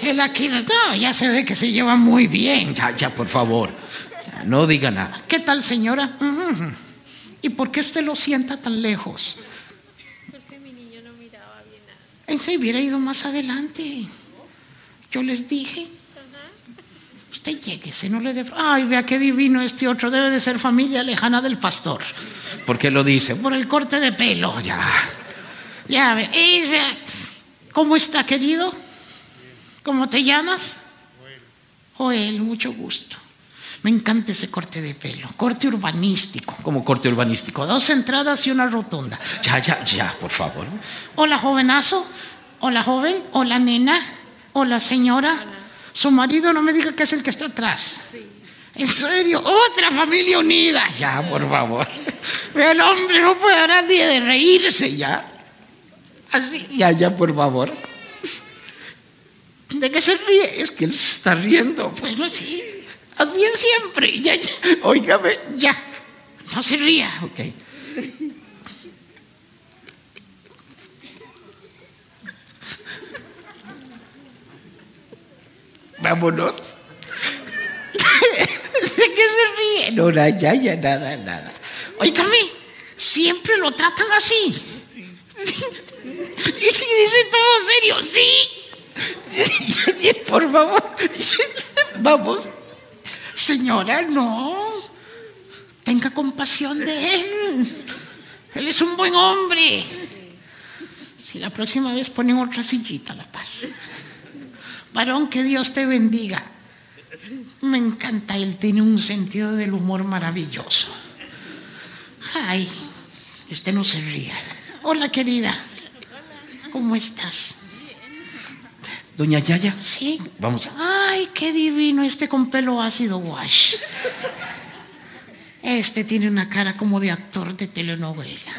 Él aquí, no, ya se ve que se llevan muy bien. Ya, ya, por favor. Ya, no diga nada. ¿Qué tal, señora? Ujú. ¿Y por qué usted lo sienta tan lejos? Porque mi niño no miraba bien nada. Él se hubiera ido más adelante. Yo les dije. Usted lléguese, no le dé. Ay, vea qué divino este otro. Debe de ser familia lejana del pastor. ¿Por qué lo dice? Por el corte de pelo. Ya. Ya, vea. ¿Cómo está, querido? ¿Cómo te llamas? Joel, mucho gusto. Me encanta ese corte de pelo. Corte urbanístico. Como corte urbanístico. Dos entradas y una rotonda. Ya, ya, ya, por favor. Hola, jovenazo. Hola, joven. Hola, nena. Hola, señora. Su marido no me diga que es el que está atrás. En serio, otra familia unida. Ya, por favor. El hombre no puede hablar ni de reírse ya. Así, ya, ya, por favor. ¿De qué se ríe? Es que él se está riendo. Bueno, sí. Así es siempre. Ya, ya. Óigame, ya. No se ría. Ok. Vámonos. ¿De qué se ríe? No, ya, ya, nada, nada. Óigame, siempre lo tratan así. Y dice todo serio, sí. Por favor. Vamos. Señora, no. Tenga compasión de él. Él es un buen hombre. Si la próxima vez ponen otra sillita, la paz. Varón, que Dios te bendiga. Me encanta, él tiene un sentido del humor maravilloso. Ay, usted no se ría. Hola, querida. ¿Cómo estás? Doña Yaya, Sí. Vamos. Ay, qué divino este con pelo ácido wash. Este tiene una cara como de actor de telenovela.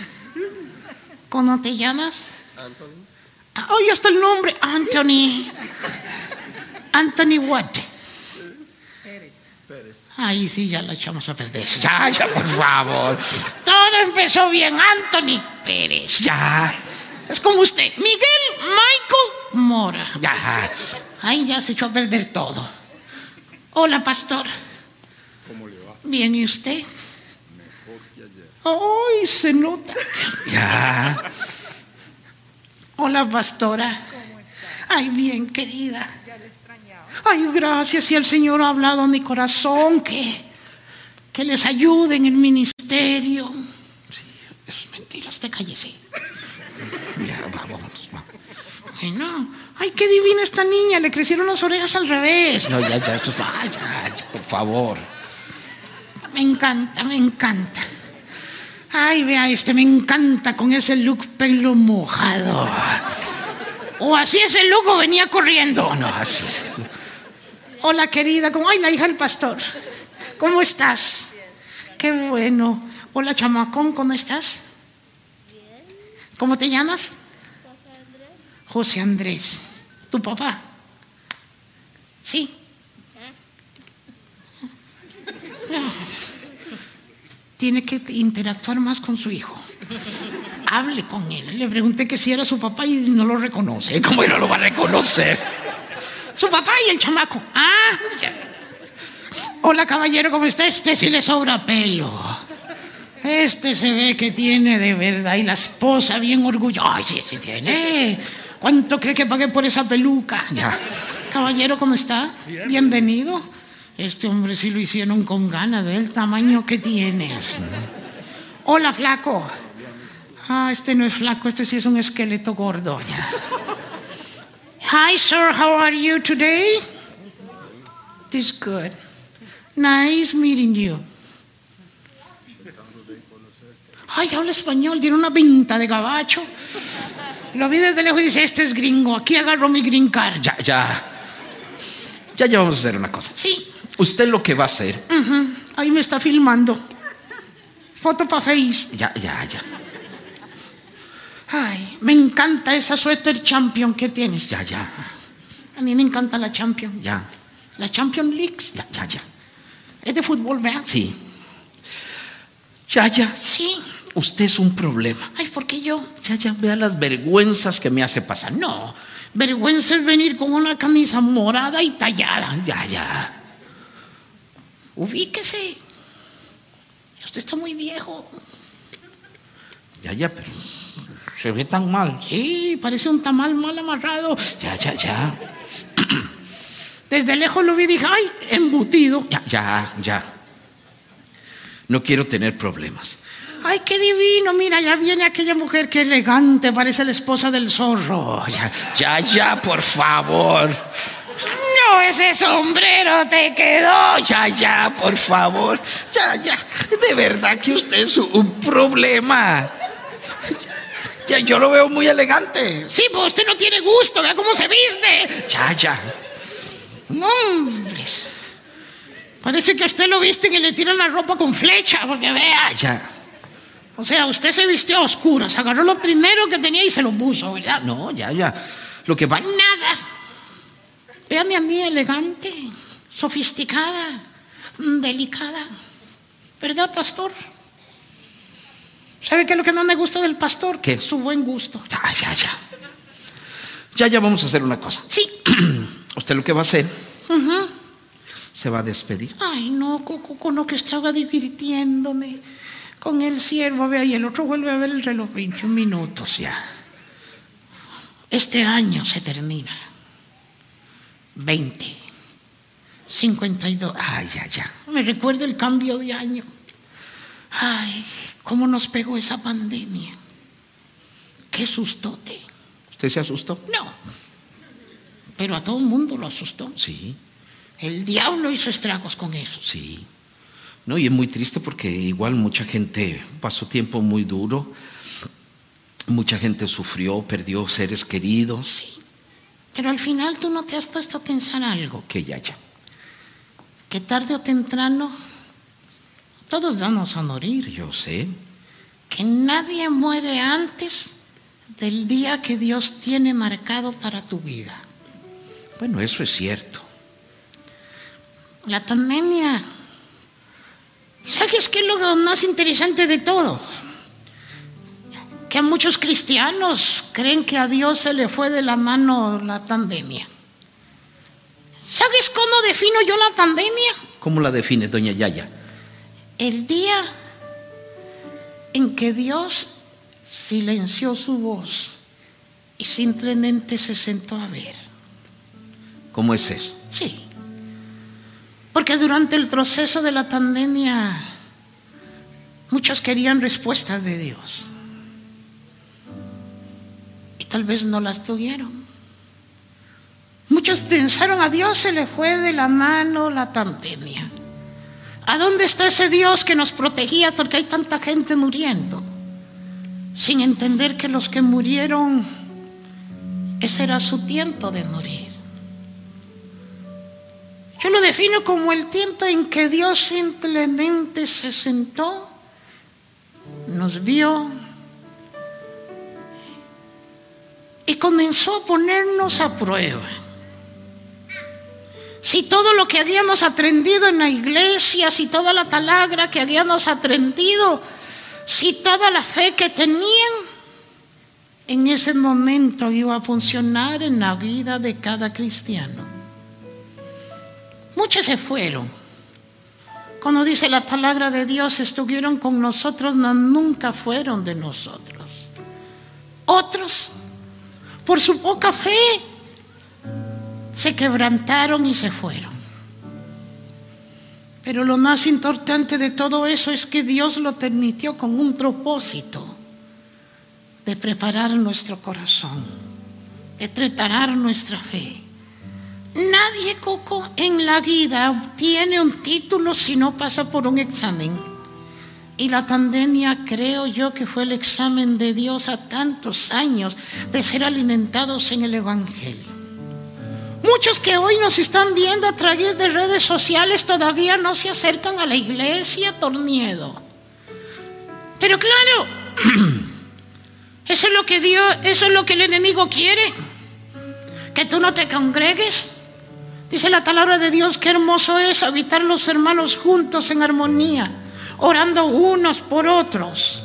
¿Cómo te llamas? Anthony. Ay, hasta el nombre, Anthony. Anthony what? Ay, sí, ya la echamos a perder. Ya, ya, por favor. Todo empezó bien, Anthony Pérez. Ya. Es como usted, Miguel Michael Mora. Ya. Ay, ya se echó a perder todo. Hola, pastor. ¿Cómo le va? Bien, ¿y usted? Mejor que ayer. Ay, se nota. ya. Hola, pastora. Ay, bien, querida. Ay, gracias. Y el Señor ha hablado a mi corazón que, que les ayude en el ministerio. Sí, es mentira, usted cállese. Ya, vamos, vamos. Bueno, ay, qué divina esta niña. Le crecieron las orejas al revés. No, ya, ya, ay, ya, por favor. Me encanta, me encanta. Ay, vea este, me encanta con ese look pelo mojado. O así ese look o venía corriendo. No, así es. Hola, querida. ¿Cómo? Ay, la hija del pastor. ¿Cómo estás? Qué bueno. Hola, chamacón. ¿Cómo estás? ¿Cómo te llamas? José Andrés. ¿Tu papá? Sí. Tiene que interactuar más con su hijo. Hable con él. Le pregunté que si era su papá y no lo reconoce. ¿Cómo no lo va a reconocer? Su papá y el chamaco. Ah. Hola, caballero, ¿cómo está? Este sí le sobra pelo. Este se ve que tiene de verdad. Y la esposa bien orgullosa. Ay, sí, sí tiene. ¿Cuánto cree que pagué por esa peluca? Ya. Caballero, ¿cómo está? Bienvenido. Este hombre sí lo hicieron con ganas del tamaño que tienes. Hola, flaco. Ah, este no es flaco, este sí es un esqueleto gordo. Ya. Hi, sir, how are you today? This good. Nice meeting you. Ay, habla español, tiene una pinta de gabacho. Lo vi desde lejos y dice, este es gringo, aquí agarro mi green card. Ya, ya. Ya, ya vamos a hacer una cosa. Sí, Usted lo que va a hacer. ahí me está filmando. Foto para Face. Ya, ya, ya. Ay, me encanta esa suéter champion que tienes. Ya, ya. A mí me encanta la champion. Ya. La Champion Leagues. Ya, ya, ya. Es de fútbol, ¿verdad? Sí. Ya, ya. Sí. Usted es un problema. Ay, ¿por qué yo? Ya, ya. Vea las vergüenzas que me hace pasar. No, vergüenza es venir con una camisa morada y tallada. Ya, ya. Ubíquese. Usted está muy viejo. Ya, ya, pero se ve tan mal. Sí, parece un tamal mal amarrado. Ya, ya, ya. Desde lejos lo vi y dije, ay, embutido. Ya, ya, ya. No quiero tener problemas. Ay, qué divino. Mira, ya viene aquella mujer que elegante, parece la esposa del zorro. Ya, ya, ya, por favor. No, ese sombrero te quedó. Ya, ya, por favor. Ya, ya. De verdad que usted es un problema. Ya, yo lo veo muy elegante. Sí, pues usted no tiene gusto, vea cómo se viste. Ya, ya. Hombres. Parece que a usted lo viste y le tiran la ropa con flecha, porque vea. Ya. O sea, usted se vistió a oscuras, agarró lo primero que tenía y se lo puso, ¿verdad? No, ya, ya. Lo que va. Nada. Véame a mí elegante, sofisticada, mm, delicada. ¿Verdad, pastor? ¿Sabe qué es lo que no me gusta del pastor? ¿Qué? Su buen gusto. Ya, ya, ya. Ya, ya vamos a hacer una cosa. Sí. Usted lo que va a hacer, Ujú. se va a despedir. Ay, no, Coco, con lo que estaba divirtiéndome con el siervo, vea, y el otro vuelve a ver el reloj, 21 minutos ya. Este año se termina. 20, 52. Ay, ya, ya. Me recuerda el cambio de año. Ay, cómo nos pegó esa pandemia. Qué sustote. ¿Usted se asustó? No, pero a todo el mundo lo asustó. Sí, El diablo hizo estragos con eso. sí. No, y es muy triste porque igual mucha gente pasó tiempo muy duro. Mucha gente sufrió, perdió seres queridos. Pero al final tú no te has puesto a pensar algo. Que ya, ya. Que tarde o temprano todos vamos a morir. Yo sé. Que nadie muere antes del día que Dios tiene marcado para tu vida. Bueno, eso es cierto. La pandemia. ¿Sabes qué es lo más interesante de todo? Que a muchos cristianos creen que a Dios se le fue de la mano la pandemia. ¿Sabes cómo defino yo la pandemia? ¿Cómo la define, doña Yaya? El día en que Dios silenció su voz y simplemente se sentó a ver. ¿Cómo es eso? Sí. Porque durante el proceso de la pandemia muchos querían respuestas de Dios. Y tal vez no las tuvieron. Muchos pensaron a Dios se le fue de la mano la pandemia. ¿A dónde está ese Dios que nos protegía porque hay tanta gente muriendo? Sin entender que los que murieron, ese era su tiempo de morir. Yo lo defino como el tiempo en que Dios simplemente se sentó, nos vio y comenzó a ponernos a prueba. Si todo lo que habíamos aprendido en la iglesia, si toda la palabra que habíamos aprendido, si toda la fe que tenían, en ese momento iba a funcionar en la vida de cada cristiano. Muchos se fueron. Cuando dice la palabra de Dios, estuvieron con nosotros, no, nunca fueron de nosotros. Otros, por su poca fe, se quebrantaron y se fueron. Pero lo más importante de todo eso es que Dios lo permitió con un propósito de preparar nuestro corazón, de preparar nuestra fe. Nadie, Coco, en la vida obtiene un título si no pasa por un examen. Y la pandemia creo yo que fue el examen de Dios a tantos años de ser alimentados en el Evangelio. Muchos que hoy nos están viendo a través de redes sociales todavía no se acercan a la iglesia por miedo. Pero claro, eso es lo que Dios, eso es lo que el enemigo quiere. Que tú no te congregues. Dice la palabra de Dios, qué hermoso es habitar los hermanos juntos en armonía, orando unos por otros.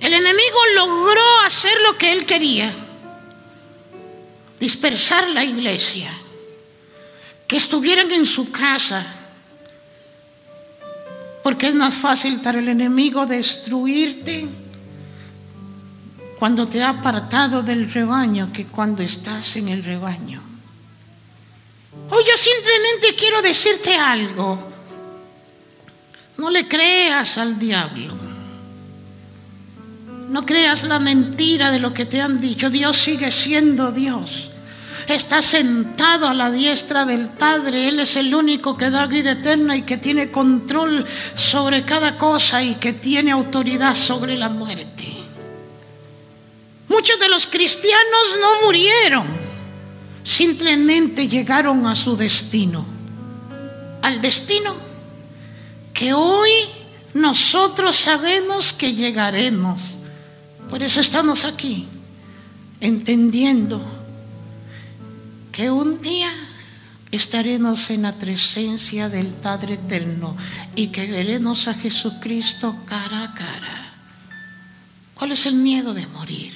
El enemigo logró hacer lo que él quería dispersar la iglesia, que estuvieran en su casa, porque es más fácil para el enemigo destruirte cuando te ha apartado del rebaño que cuando estás en el rebaño. Hoy yo simplemente quiero decirte algo. No le creas al diablo. No creas la mentira de lo que te han dicho. Dios sigue siendo Dios. Está sentado a la diestra del Padre. Él es el único que da vida eterna y que tiene control sobre cada cosa y que tiene autoridad sobre la muerte. Muchos de los cristianos no murieron, simplemente llegaron a su destino. al destino que hoy nosotros sabemos que llegaremos. Por eso estamos aquí, entendiendo que un día estaremos en la presencia del Padre Eterno y que veremos a Jesucristo cara a cara. ¿Cuál es el miedo de morir?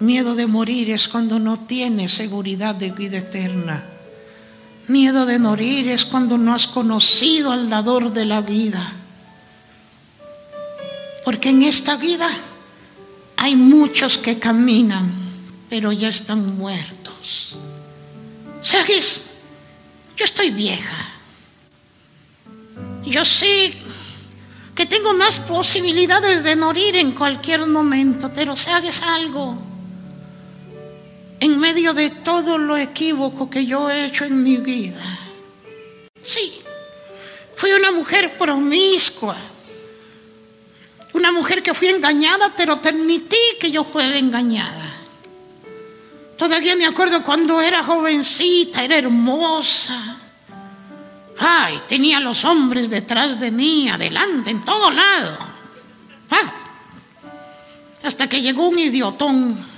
Miedo de morir es cuando no tienes seguridad de vida eterna. Miedo de morir es cuando no has conocido al dador de la vida. Porque en esta vida hay muchos que caminan, pero ya están muertos. ¿Sabes? Yo estoy vieja. Yo sé que tengo más posibilidades de morir en cualquier momento, pero sabes algo. En medio de todo lo equívoco que yo he hecho en mi vida. Sí, fui una mujer promiscua. Una mujer que fui engañada, pero permití que yo fuera engañada. Todavía me acuerdo cuando era jovencita, era hermosa. Ay, tenía los hombres detrás de mí, adelante, en todo lado. Ah, hasta que llegó un idiotón,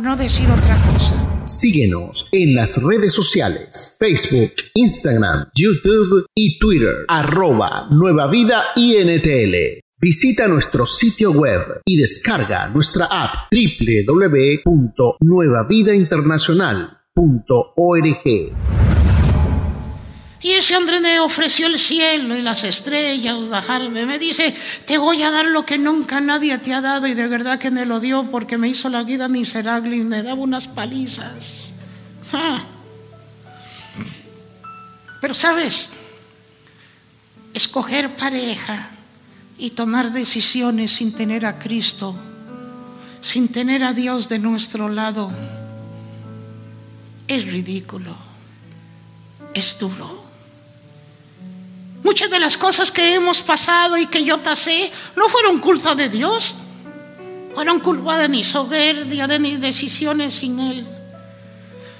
no decir otra cosa. Síguenos en las redes sociales, Facebook, Instagram, YouTube y Twitter, arroba Nueva Vida INTL. Visita nuestro sitio web y descarga nuestra app www.nuevavidainternacional.org. Y ese hombre me ofreció el cielo y las estrellas, dejarme. Me dice, te voy a dar lo que nunca nadie te ha dado. Y de verdad que me lo dio porque me hizo la vida miserable y me daba unas palizas. Ah. Pero sabes, escoger pareja y tomar decisiones sin tener a Cristo, sin tener a Dios de nuestro lado, es ridículo, es duro. Muchas de las cosas que hemos pasado y que yo pasé no fueron culpa de Dios, fueron culpa de mi soberbia, de mis decisiones sin Él.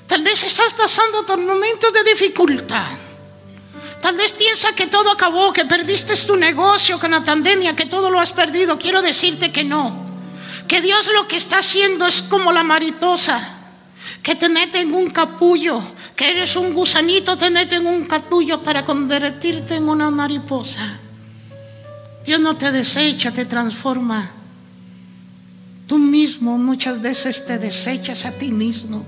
Tal vez estás pasando por momentos de dificultad. Tal vez piensa que todo acabó, que perdiste tu negocio con la pandemia, que todo lo has perdido. Quiero decirte que no. Que Dios lo que está haciendo es como la mariposa, que te mete en un capullo, eres un gusanito, te mete en un capullo para convertirte en una mariposa. Dios no te desecha, te transforma. Tú mismo muchas veces te desechas a ti mismo.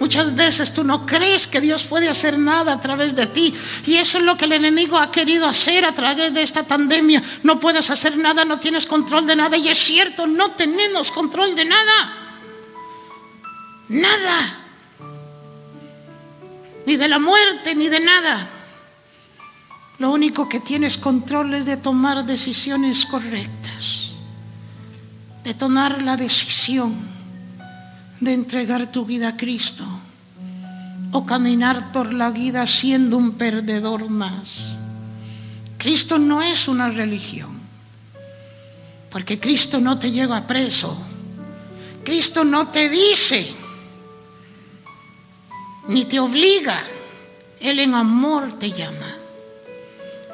Muchas veces tú no crees que Dios puede hacer nada a través de ti. Y eso es lo que el enemigo ha querido hacer a través de esta pandemia. No puedes hacer nada, no tienes control de nada. Y es cierto, no tenemos control de nada. Nada. Ni de la muerte, ni de nada. Lo único que tienes control es de tomar decisiones correctas. De tomar la decisión de entregar tu vida a Cristo o caminar por la vida siendo un perdedor más. Cristo no es una religión, porque Cristo no te lleva preso. Cristo no te dice, ni te obliga, Él en amor te llama.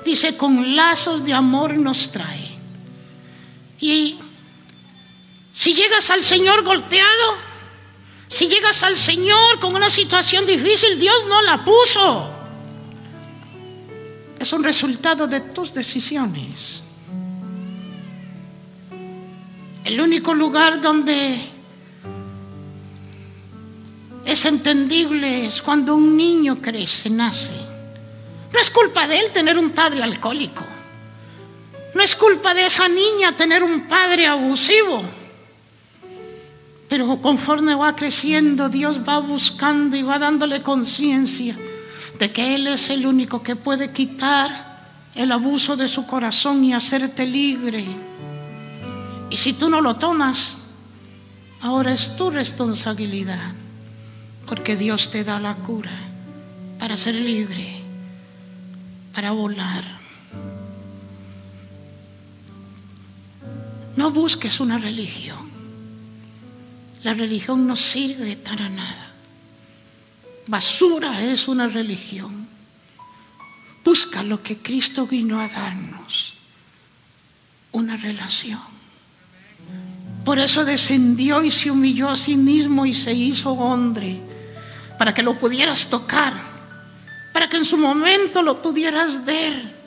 Dice, con lazos de amor nos trae. Y si llegas al Señor golpeado, si llegas al Señor con una situación difícil, Dios no la puso. Es un resultado de tus decisiones. El único lugar donde es entendible es cuando un niño crece, nace. No es culpa de él tener un padre alcohólico. No es culpa de esa niña tener un padre abusivo. Pero conforme va creciendo, Dios va buscando y va dándole conciencia de que Él es el único que puede quitar el abuso de su corazón y hacerte libre. Y si tú no lo tomas, ahora es tu responsabilidad, porque Dios te da la cura para ser libre, para volar. No busques una religión. La religión no sirve para nada. Basura es una religión. Busca lo que Cristo vino a darnos, una relación. Por eso descendió y se humilló a sí mismo y se hizo hombre, para que lo pudieras tocar, para que en su momento lo pudieras ver.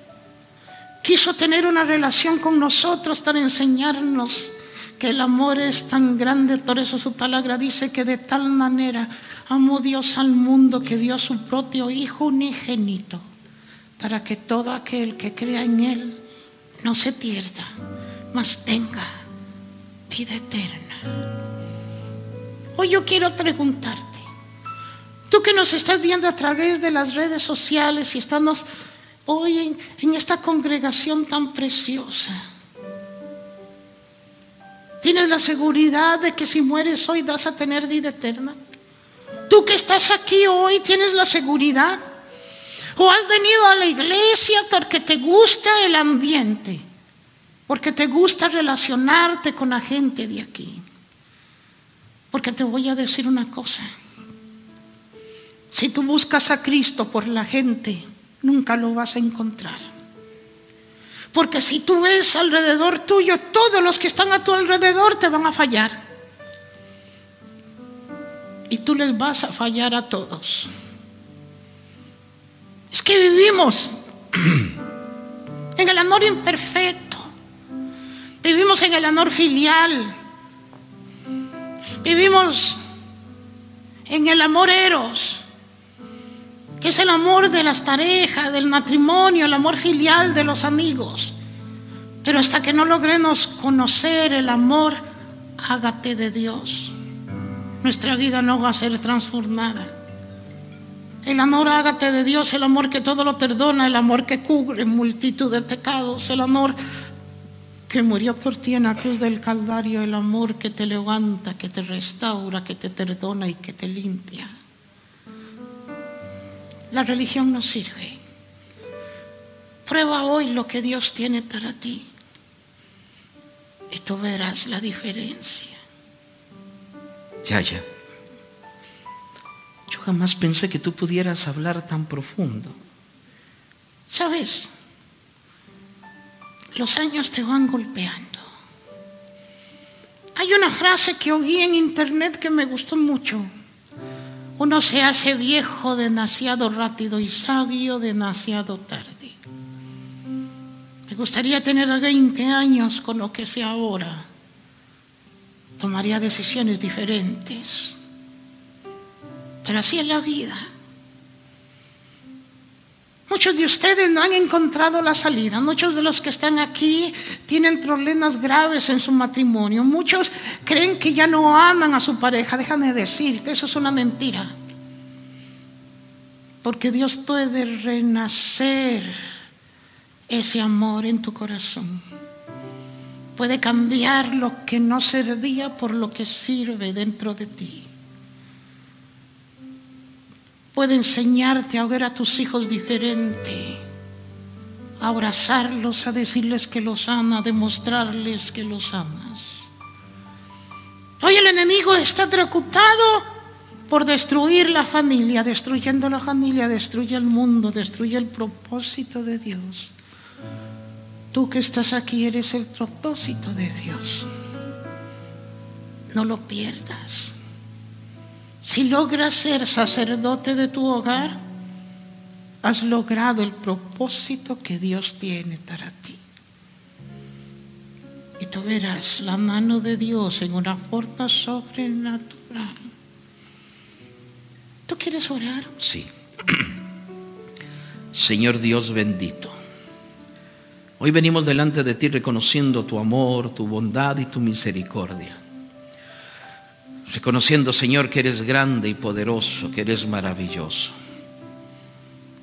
Quiso tener una relación con nosotros para enseñarnos que el amor es tan grande, por eso su palabra dice que de tal manera amó Dios al mundo que dio a su propio Hijo unigénito para que todo aquel que crea en Él no se pierda, mas tenga vida eterna. Hoy yo quiero preguntarte, tú que nos estás viendo a través de las redes sociales y estamos hoy en, esta congregación tan preciosa, ¿tienes la seguridad de que si mueres hoy vas a tener vida eterna? Tú que estás aquí hoy tienes la seguridad o has venido a la iglesia porque te gusta el ambiente, porque te gusta relacionarte con la gente de aquí. Porque te voy a decir una cosa. Si tú buscas a Cristo por la gente, nunca lo vas a encontrar. Porque si tú ves alrededor tuyo, todos los que están a tu alrededor te van a fallar. Y tú les vas a fallar a todos. Es que vivimos en el amor imperfecto. Vivimos en el amor filial. Vivimos en el amor eros, que es el amor de las parejas, del matrimonio, el amor filial de los amigos. Pero hasta que no logremos conocer el amor, hágate de Dios, nuestra vida no va a ser transformada. El amor hágate de Dios, el amor que todo lo perdona, el amor que cubre multitud de pecados, el amor que murió por ti en la cruz del Calvario, el amor que te levanta, que te restaura, que te perdona y que te limpia. La religión no sirve. Prueba hoy lo que Dios tiene para ti y tú verás la diferencia. Ya, ya. Yo jamás pensé que tú pudieras hablar tan profundo. ¿Sabes? Los años te van golpeando. Hay una frase que oí en internet que me gustó mucho. Uno se hace viejo demasiado rápido y sabio demasiado tarde. Me gustaría tener 20 años con lo que sé ahora. Tomaría decisiones diferentes. Pero así es la vida. Muchos de ustedes no han encontrado la salida. Muchos de los que están aquí tienen problemas graves en su matrimonio. Muchos creen que ya no aman a su pareja. Déjame decirte, eso es una mentira. Porque Dios puede renacer ese amor en tu corazón. Puede cambiar lo que no servía por lo que sirve dentro de ti puede enseñarte a ver a tus hijos diferente, a abrazarlos, a decirles que los ama, a demostrarles que los amas. Hoy el enemigo está preocupado por destruir la familia, destruyendo la familia, destruye el mundo, destruye el propósito de Dios. Tú que estás aquí eres el propósito de Dios. No lo pierdas. Si logras ser sacerdote de tu hogar, has logrado el propósito que Dios tiene para ti. Y tú verás la mano de Dios en una forma sobrenatural. ¿Tú quieres orar? Sí. Señor Dios bendito. Hoy venimos delante de ti reconociendo tu amor, tu bondad y tu misericordia. Reconociendo, Señor, que eres grande y poderoso, que eres maravilloso.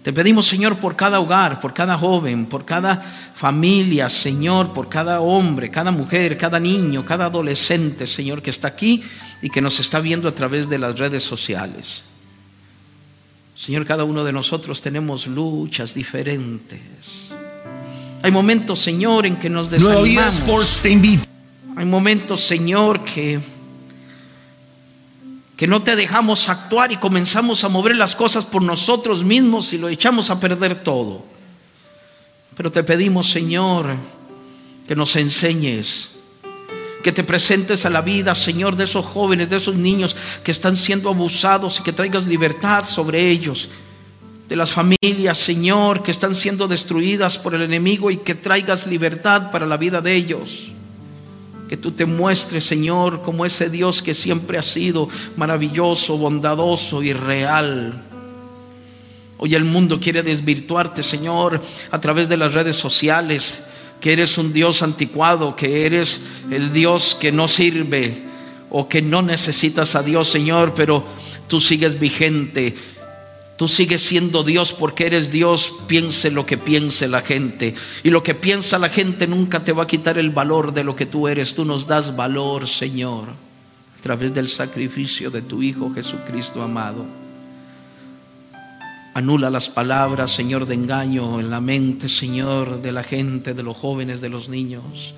Te pedimos, Señor, por cada hogar, por cada joven, por cada familia, Señor, por cada hombre, cada mujer, cada niño, cada adolescente, Señor, que está aquí y que nos está viendo a través de las redes sociales. Señor, cada uno de nosotros tenemos luchas diferentes. Hay momentos, Señor, en que nos desanimamos. Hay momentos, Señor, que que no te dejamos actuar y comenzamos a mover las cosas por nosotros mismos y lo echamos a perder todo. Pero te pedimos, Señor, que nos enseñes, que te presentes a la vida, Señor, de esos jóvenes, de esos niños que están siendo abusados y que traigas libertad sobre ellos. De las familias, Señor, que están siendo destruidas por el enemigo y que traigas libertad para la vida de ellos. Que tú te muestres, Señor, como ese Dios que siempre ha sido maravilloso, bondadoso y real. Hoy el mundo quiere desvirtuarte, Señor, a través de las redes sociales, que eres un Dios anticuado, que eres el Dios que no sirve o que no necesitas a Dios, Señor, pero tú sigues vigente. Tú sigues siendo Dios porque eres Dios, piense lo que piense la gente. Y lo que piensa la gente nunca te va a quitar el valor de lo que tú eres. Tú nos das valor, Señor, a través del sacrificio de tu Hijo Jesucristo amado. Anula las palabras, Señor, de engaño en la mente, Señor, de la gente, de los jóvenes, de los niños.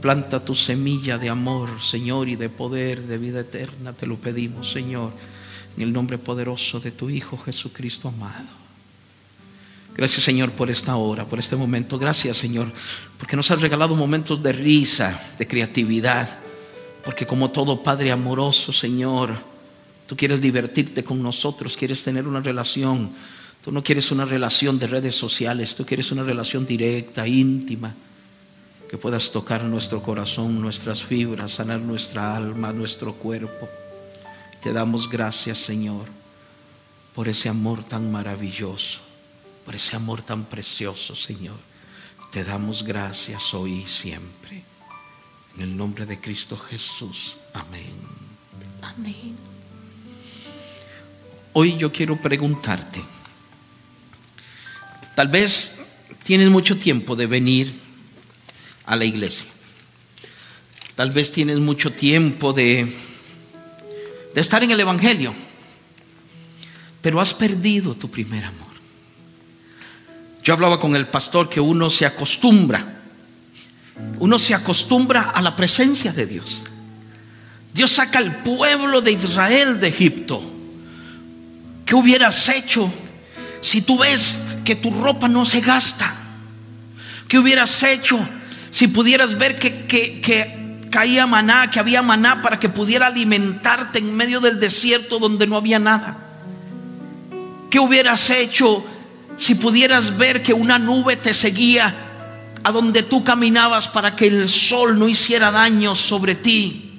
Planta tu semilla de amor, Señor, y de poder, de vida eterna. Te lo pedimos, Señor, en el nombre poderoso de tu Hijo Jesucristo amado. Gracias, Señor, por esta hora, por este momento. Gracias, Señor, porque nos has regalado momentos de risa, de creatividad. Porque como todo Padre amoroso, Señor, Tú quieres divertirte con nosotros, quieres tener una relación. Tú no quieres una relación de redes sociales, tú quieres una relación directa, íntima, que puedas tocar nuestro corazón, nuestras fibras, sanar nuestra alma, nuestro cuerpo. Te damos gracias, Señor, por ese amor tan maravilloso, por ese amor tan precioso, Señor. Te damos gracias hoy y siempre. En el nombre de Cristo Jesús. Amén. Amén. Hoy yo quiero preguntarte, tal vez tienes mucho tiempo de venir a la iglesia, tal vez tienes mucho tiempo de, de estar en el Evangelio, pero has perdido tu primer amor. Yo hablaba con el pastor que uno se acostumbra, uno se acostumbra a la presencia de Dios. Dios saca al pueblo de Israel de Egipto. ¿Qué hubieras hecho si tú ves que tu ropa no se gasta? ¿Qué hubieras hecho si pudieras ver que, que caía maná, que había maná para que pudiera alimentarte en medio del desierto donde no había nada? ¿Qué hubieras hecho si pudieras ver que una nube te seguía a donde tú caminabas para que el sol no hiciera daño sobre ti?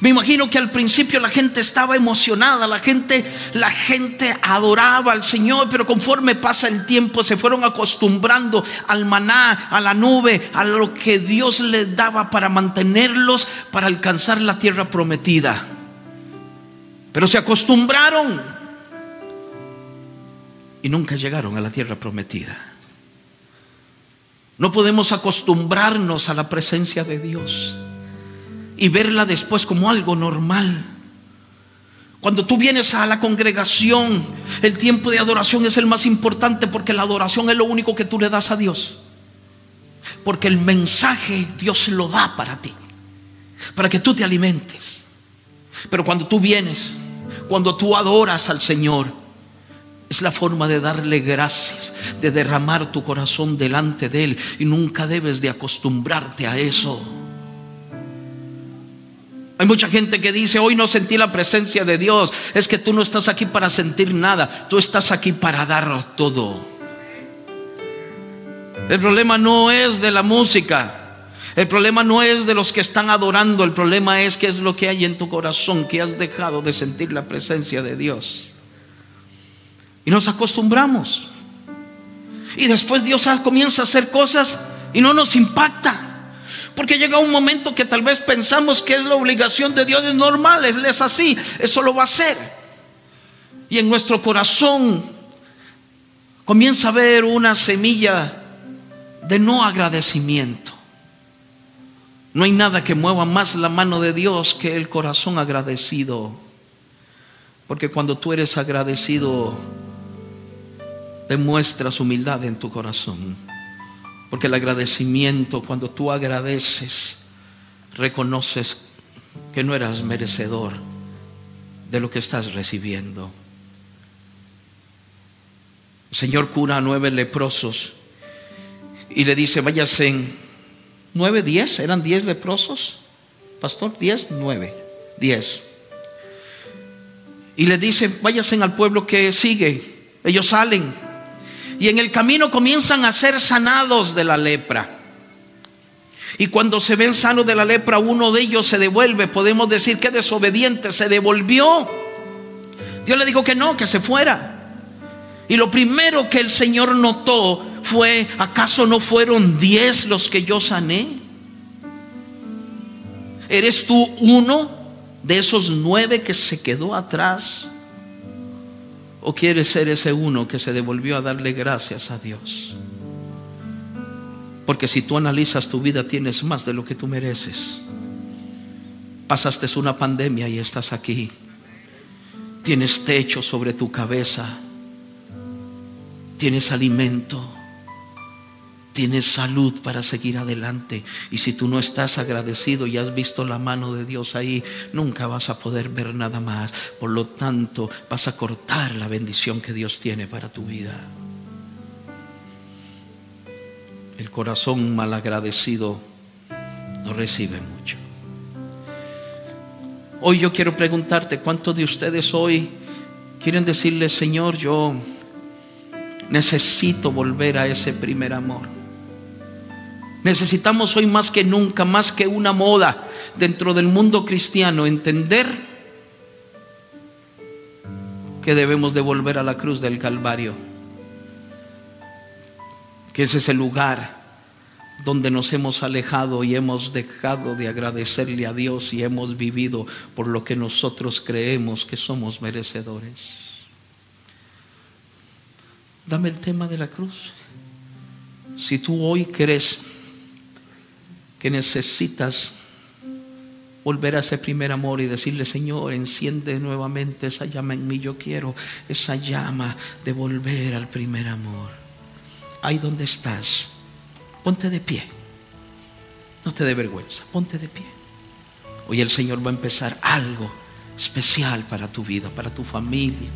Me imagino que al principio la gente estaba emocionada, la gente, la gente adoraba al Señor, pero conforme pasa el tiempo se fueron acostumbrando al maná, a la nube, a lo que Dios les daba para mantenerlos, para alcanzar la tierra prometida. Pero se acostumbraron y nunca llegaron a la tierra prometida. No podemos acostumbrarnos a la presencia de Dios y verla después como algo normal. Cuando tú vienes a la congregación, el tiempo de adoración es el más importante porque la adoración es lo único que tú le das a Dios. Porque el mensaje Dios lo da para ti, para que tú te alimentes. Pero cuando tú vienes, cuando tú adoras al Señor, es la forma de darle gracias, de derramar tu corazón delante de Él. Y nunca debes de acostumbrarte a eso. Hay mucha gente que dice, hoy no sentí la presencia de Dios. Es que tú no estás aquí para sentir nada, tú estás aquí para dar todo. El problema no es de la música, el problema no es de los que están adorando, el problema es qué es lo que hay en tu corazón, que has dejado de sentir la presencia de Dios. Y nos acostumbramos. Y después Dios comienza a hacer cosas y no nos impacta. Porque llega un momento que tal vez pensamos que es la obligación de Dios, es normal, es, así, eso lo va a hacer. Y en nuestro corazón comienza a haber una semilla de no agradecimiento. No hay nada que mueva más la mano de Dios que el corazón agradecido. Porque cuando tú eres agradecido, demuestras humildad en tu corazón. Porque el agradecimiento, cuando tú agradeces, reconoces que no eras merecedor, de lo que estás recibiendo. El Señor cura a nueve leprosos y le dice, váyase en nueve, diez, eran diez leprosos, pastor, diez, nueve, diez. Y le dice, váyase al pueblo que sigue. Ellos salen y en el camino comienzan a ser sanados de la lepra. Y cuando se ven sanos de la lepra, uno de ellos se devuelve. Podemos decir que desobediente se devolvió. Dios le dijo que no, que se fuera. Y lo primero que el Señor notó fue, ¿acaso no fueron diez los que yo sané? ¿Eres tú uno de esos nueve que se quedó atrás? ¿O quieres ser ese uno que se devolvió a darle gracias a Dios? Porque si tú analizas tu vida tienes más de lo que tú mereces. Pasaste una pandemia y estás aquí. Tienes techo sobre tu cabeza. Tienes alimento. Tienes salud para seguir adelante. Y si tú no estás agradecido y has visto la mano de Dios ahí, nunca vas a poder ver nada más. Por lo tanto, vas a cortar la bendición que Dios tiene para tu vida. El corazón malagradecido no recibe mucho. Hoy yo quiero preguntarte, ¿cuántos de ustedes hoy quieren decirle, Señor, yo necesito volver a ese primer amor? Necesitamos hoy más que nunca, más que una moda dentro del mundo cristiano, entender que debemos de volver a la cruz del Calvario que ese es el lugar donde nos hemos alejado y hemos dejado de agradecerle a Dios y hemos vivido por lo que nosotros creemos que somos merecedores. Dame el tema de la cruz. Si tú hoy crees que necesitas volver a ese primer amor y decirle, Señor, enciende nuevamente esa llama en mí, yo quiero esa llama de volver al primer amor ahí donde estás, ponte de pie. No te dé vergüenza, ponte de pie. Hoy el Señor va a empezar algo especial para tu vida, para tu familia.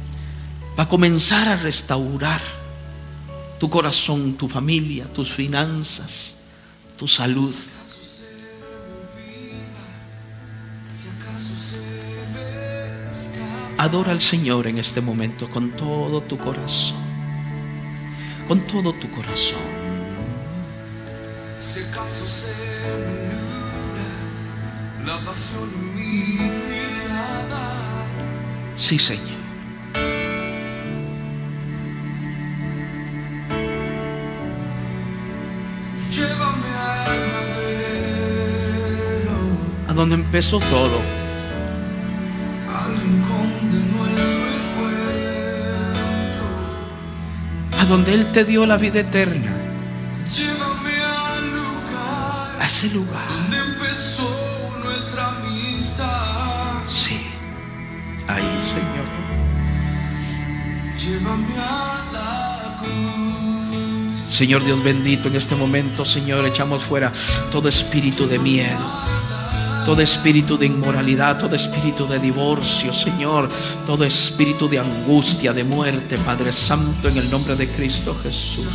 Va a comenzar a restaurar tu corazón, tu familia, tus finanzas, tu salud. Adora al Señor en este momento con todo tu corazón con todo tu corazón. Si acaso se la pasión mi mirada. Sí, Señor. Llévame al madero. A donde empezó todo. A donde Él te dio la vida eterna. Llévame al lugar, a ese lugar donde empezó nuestra amistad. Sí, ahí, Señor. Llévame a la cruz. Señor Dios bendito, en este momento, Señor, echamos fuera todo espíritu de miedo todo espíritu de inmoralidad, todo espíritu de divorcio, Señor, todo espíritu de angustia, de muerte, Padre Santo, en el nombre de Cristo Jesús.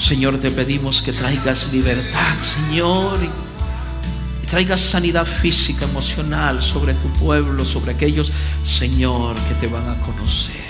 Señor, te pedimos que traigas libertad, Señor, y traigas sanidad física, emocional sobre tu pueblo, sobre aquellos, Señor, que te van a conocer.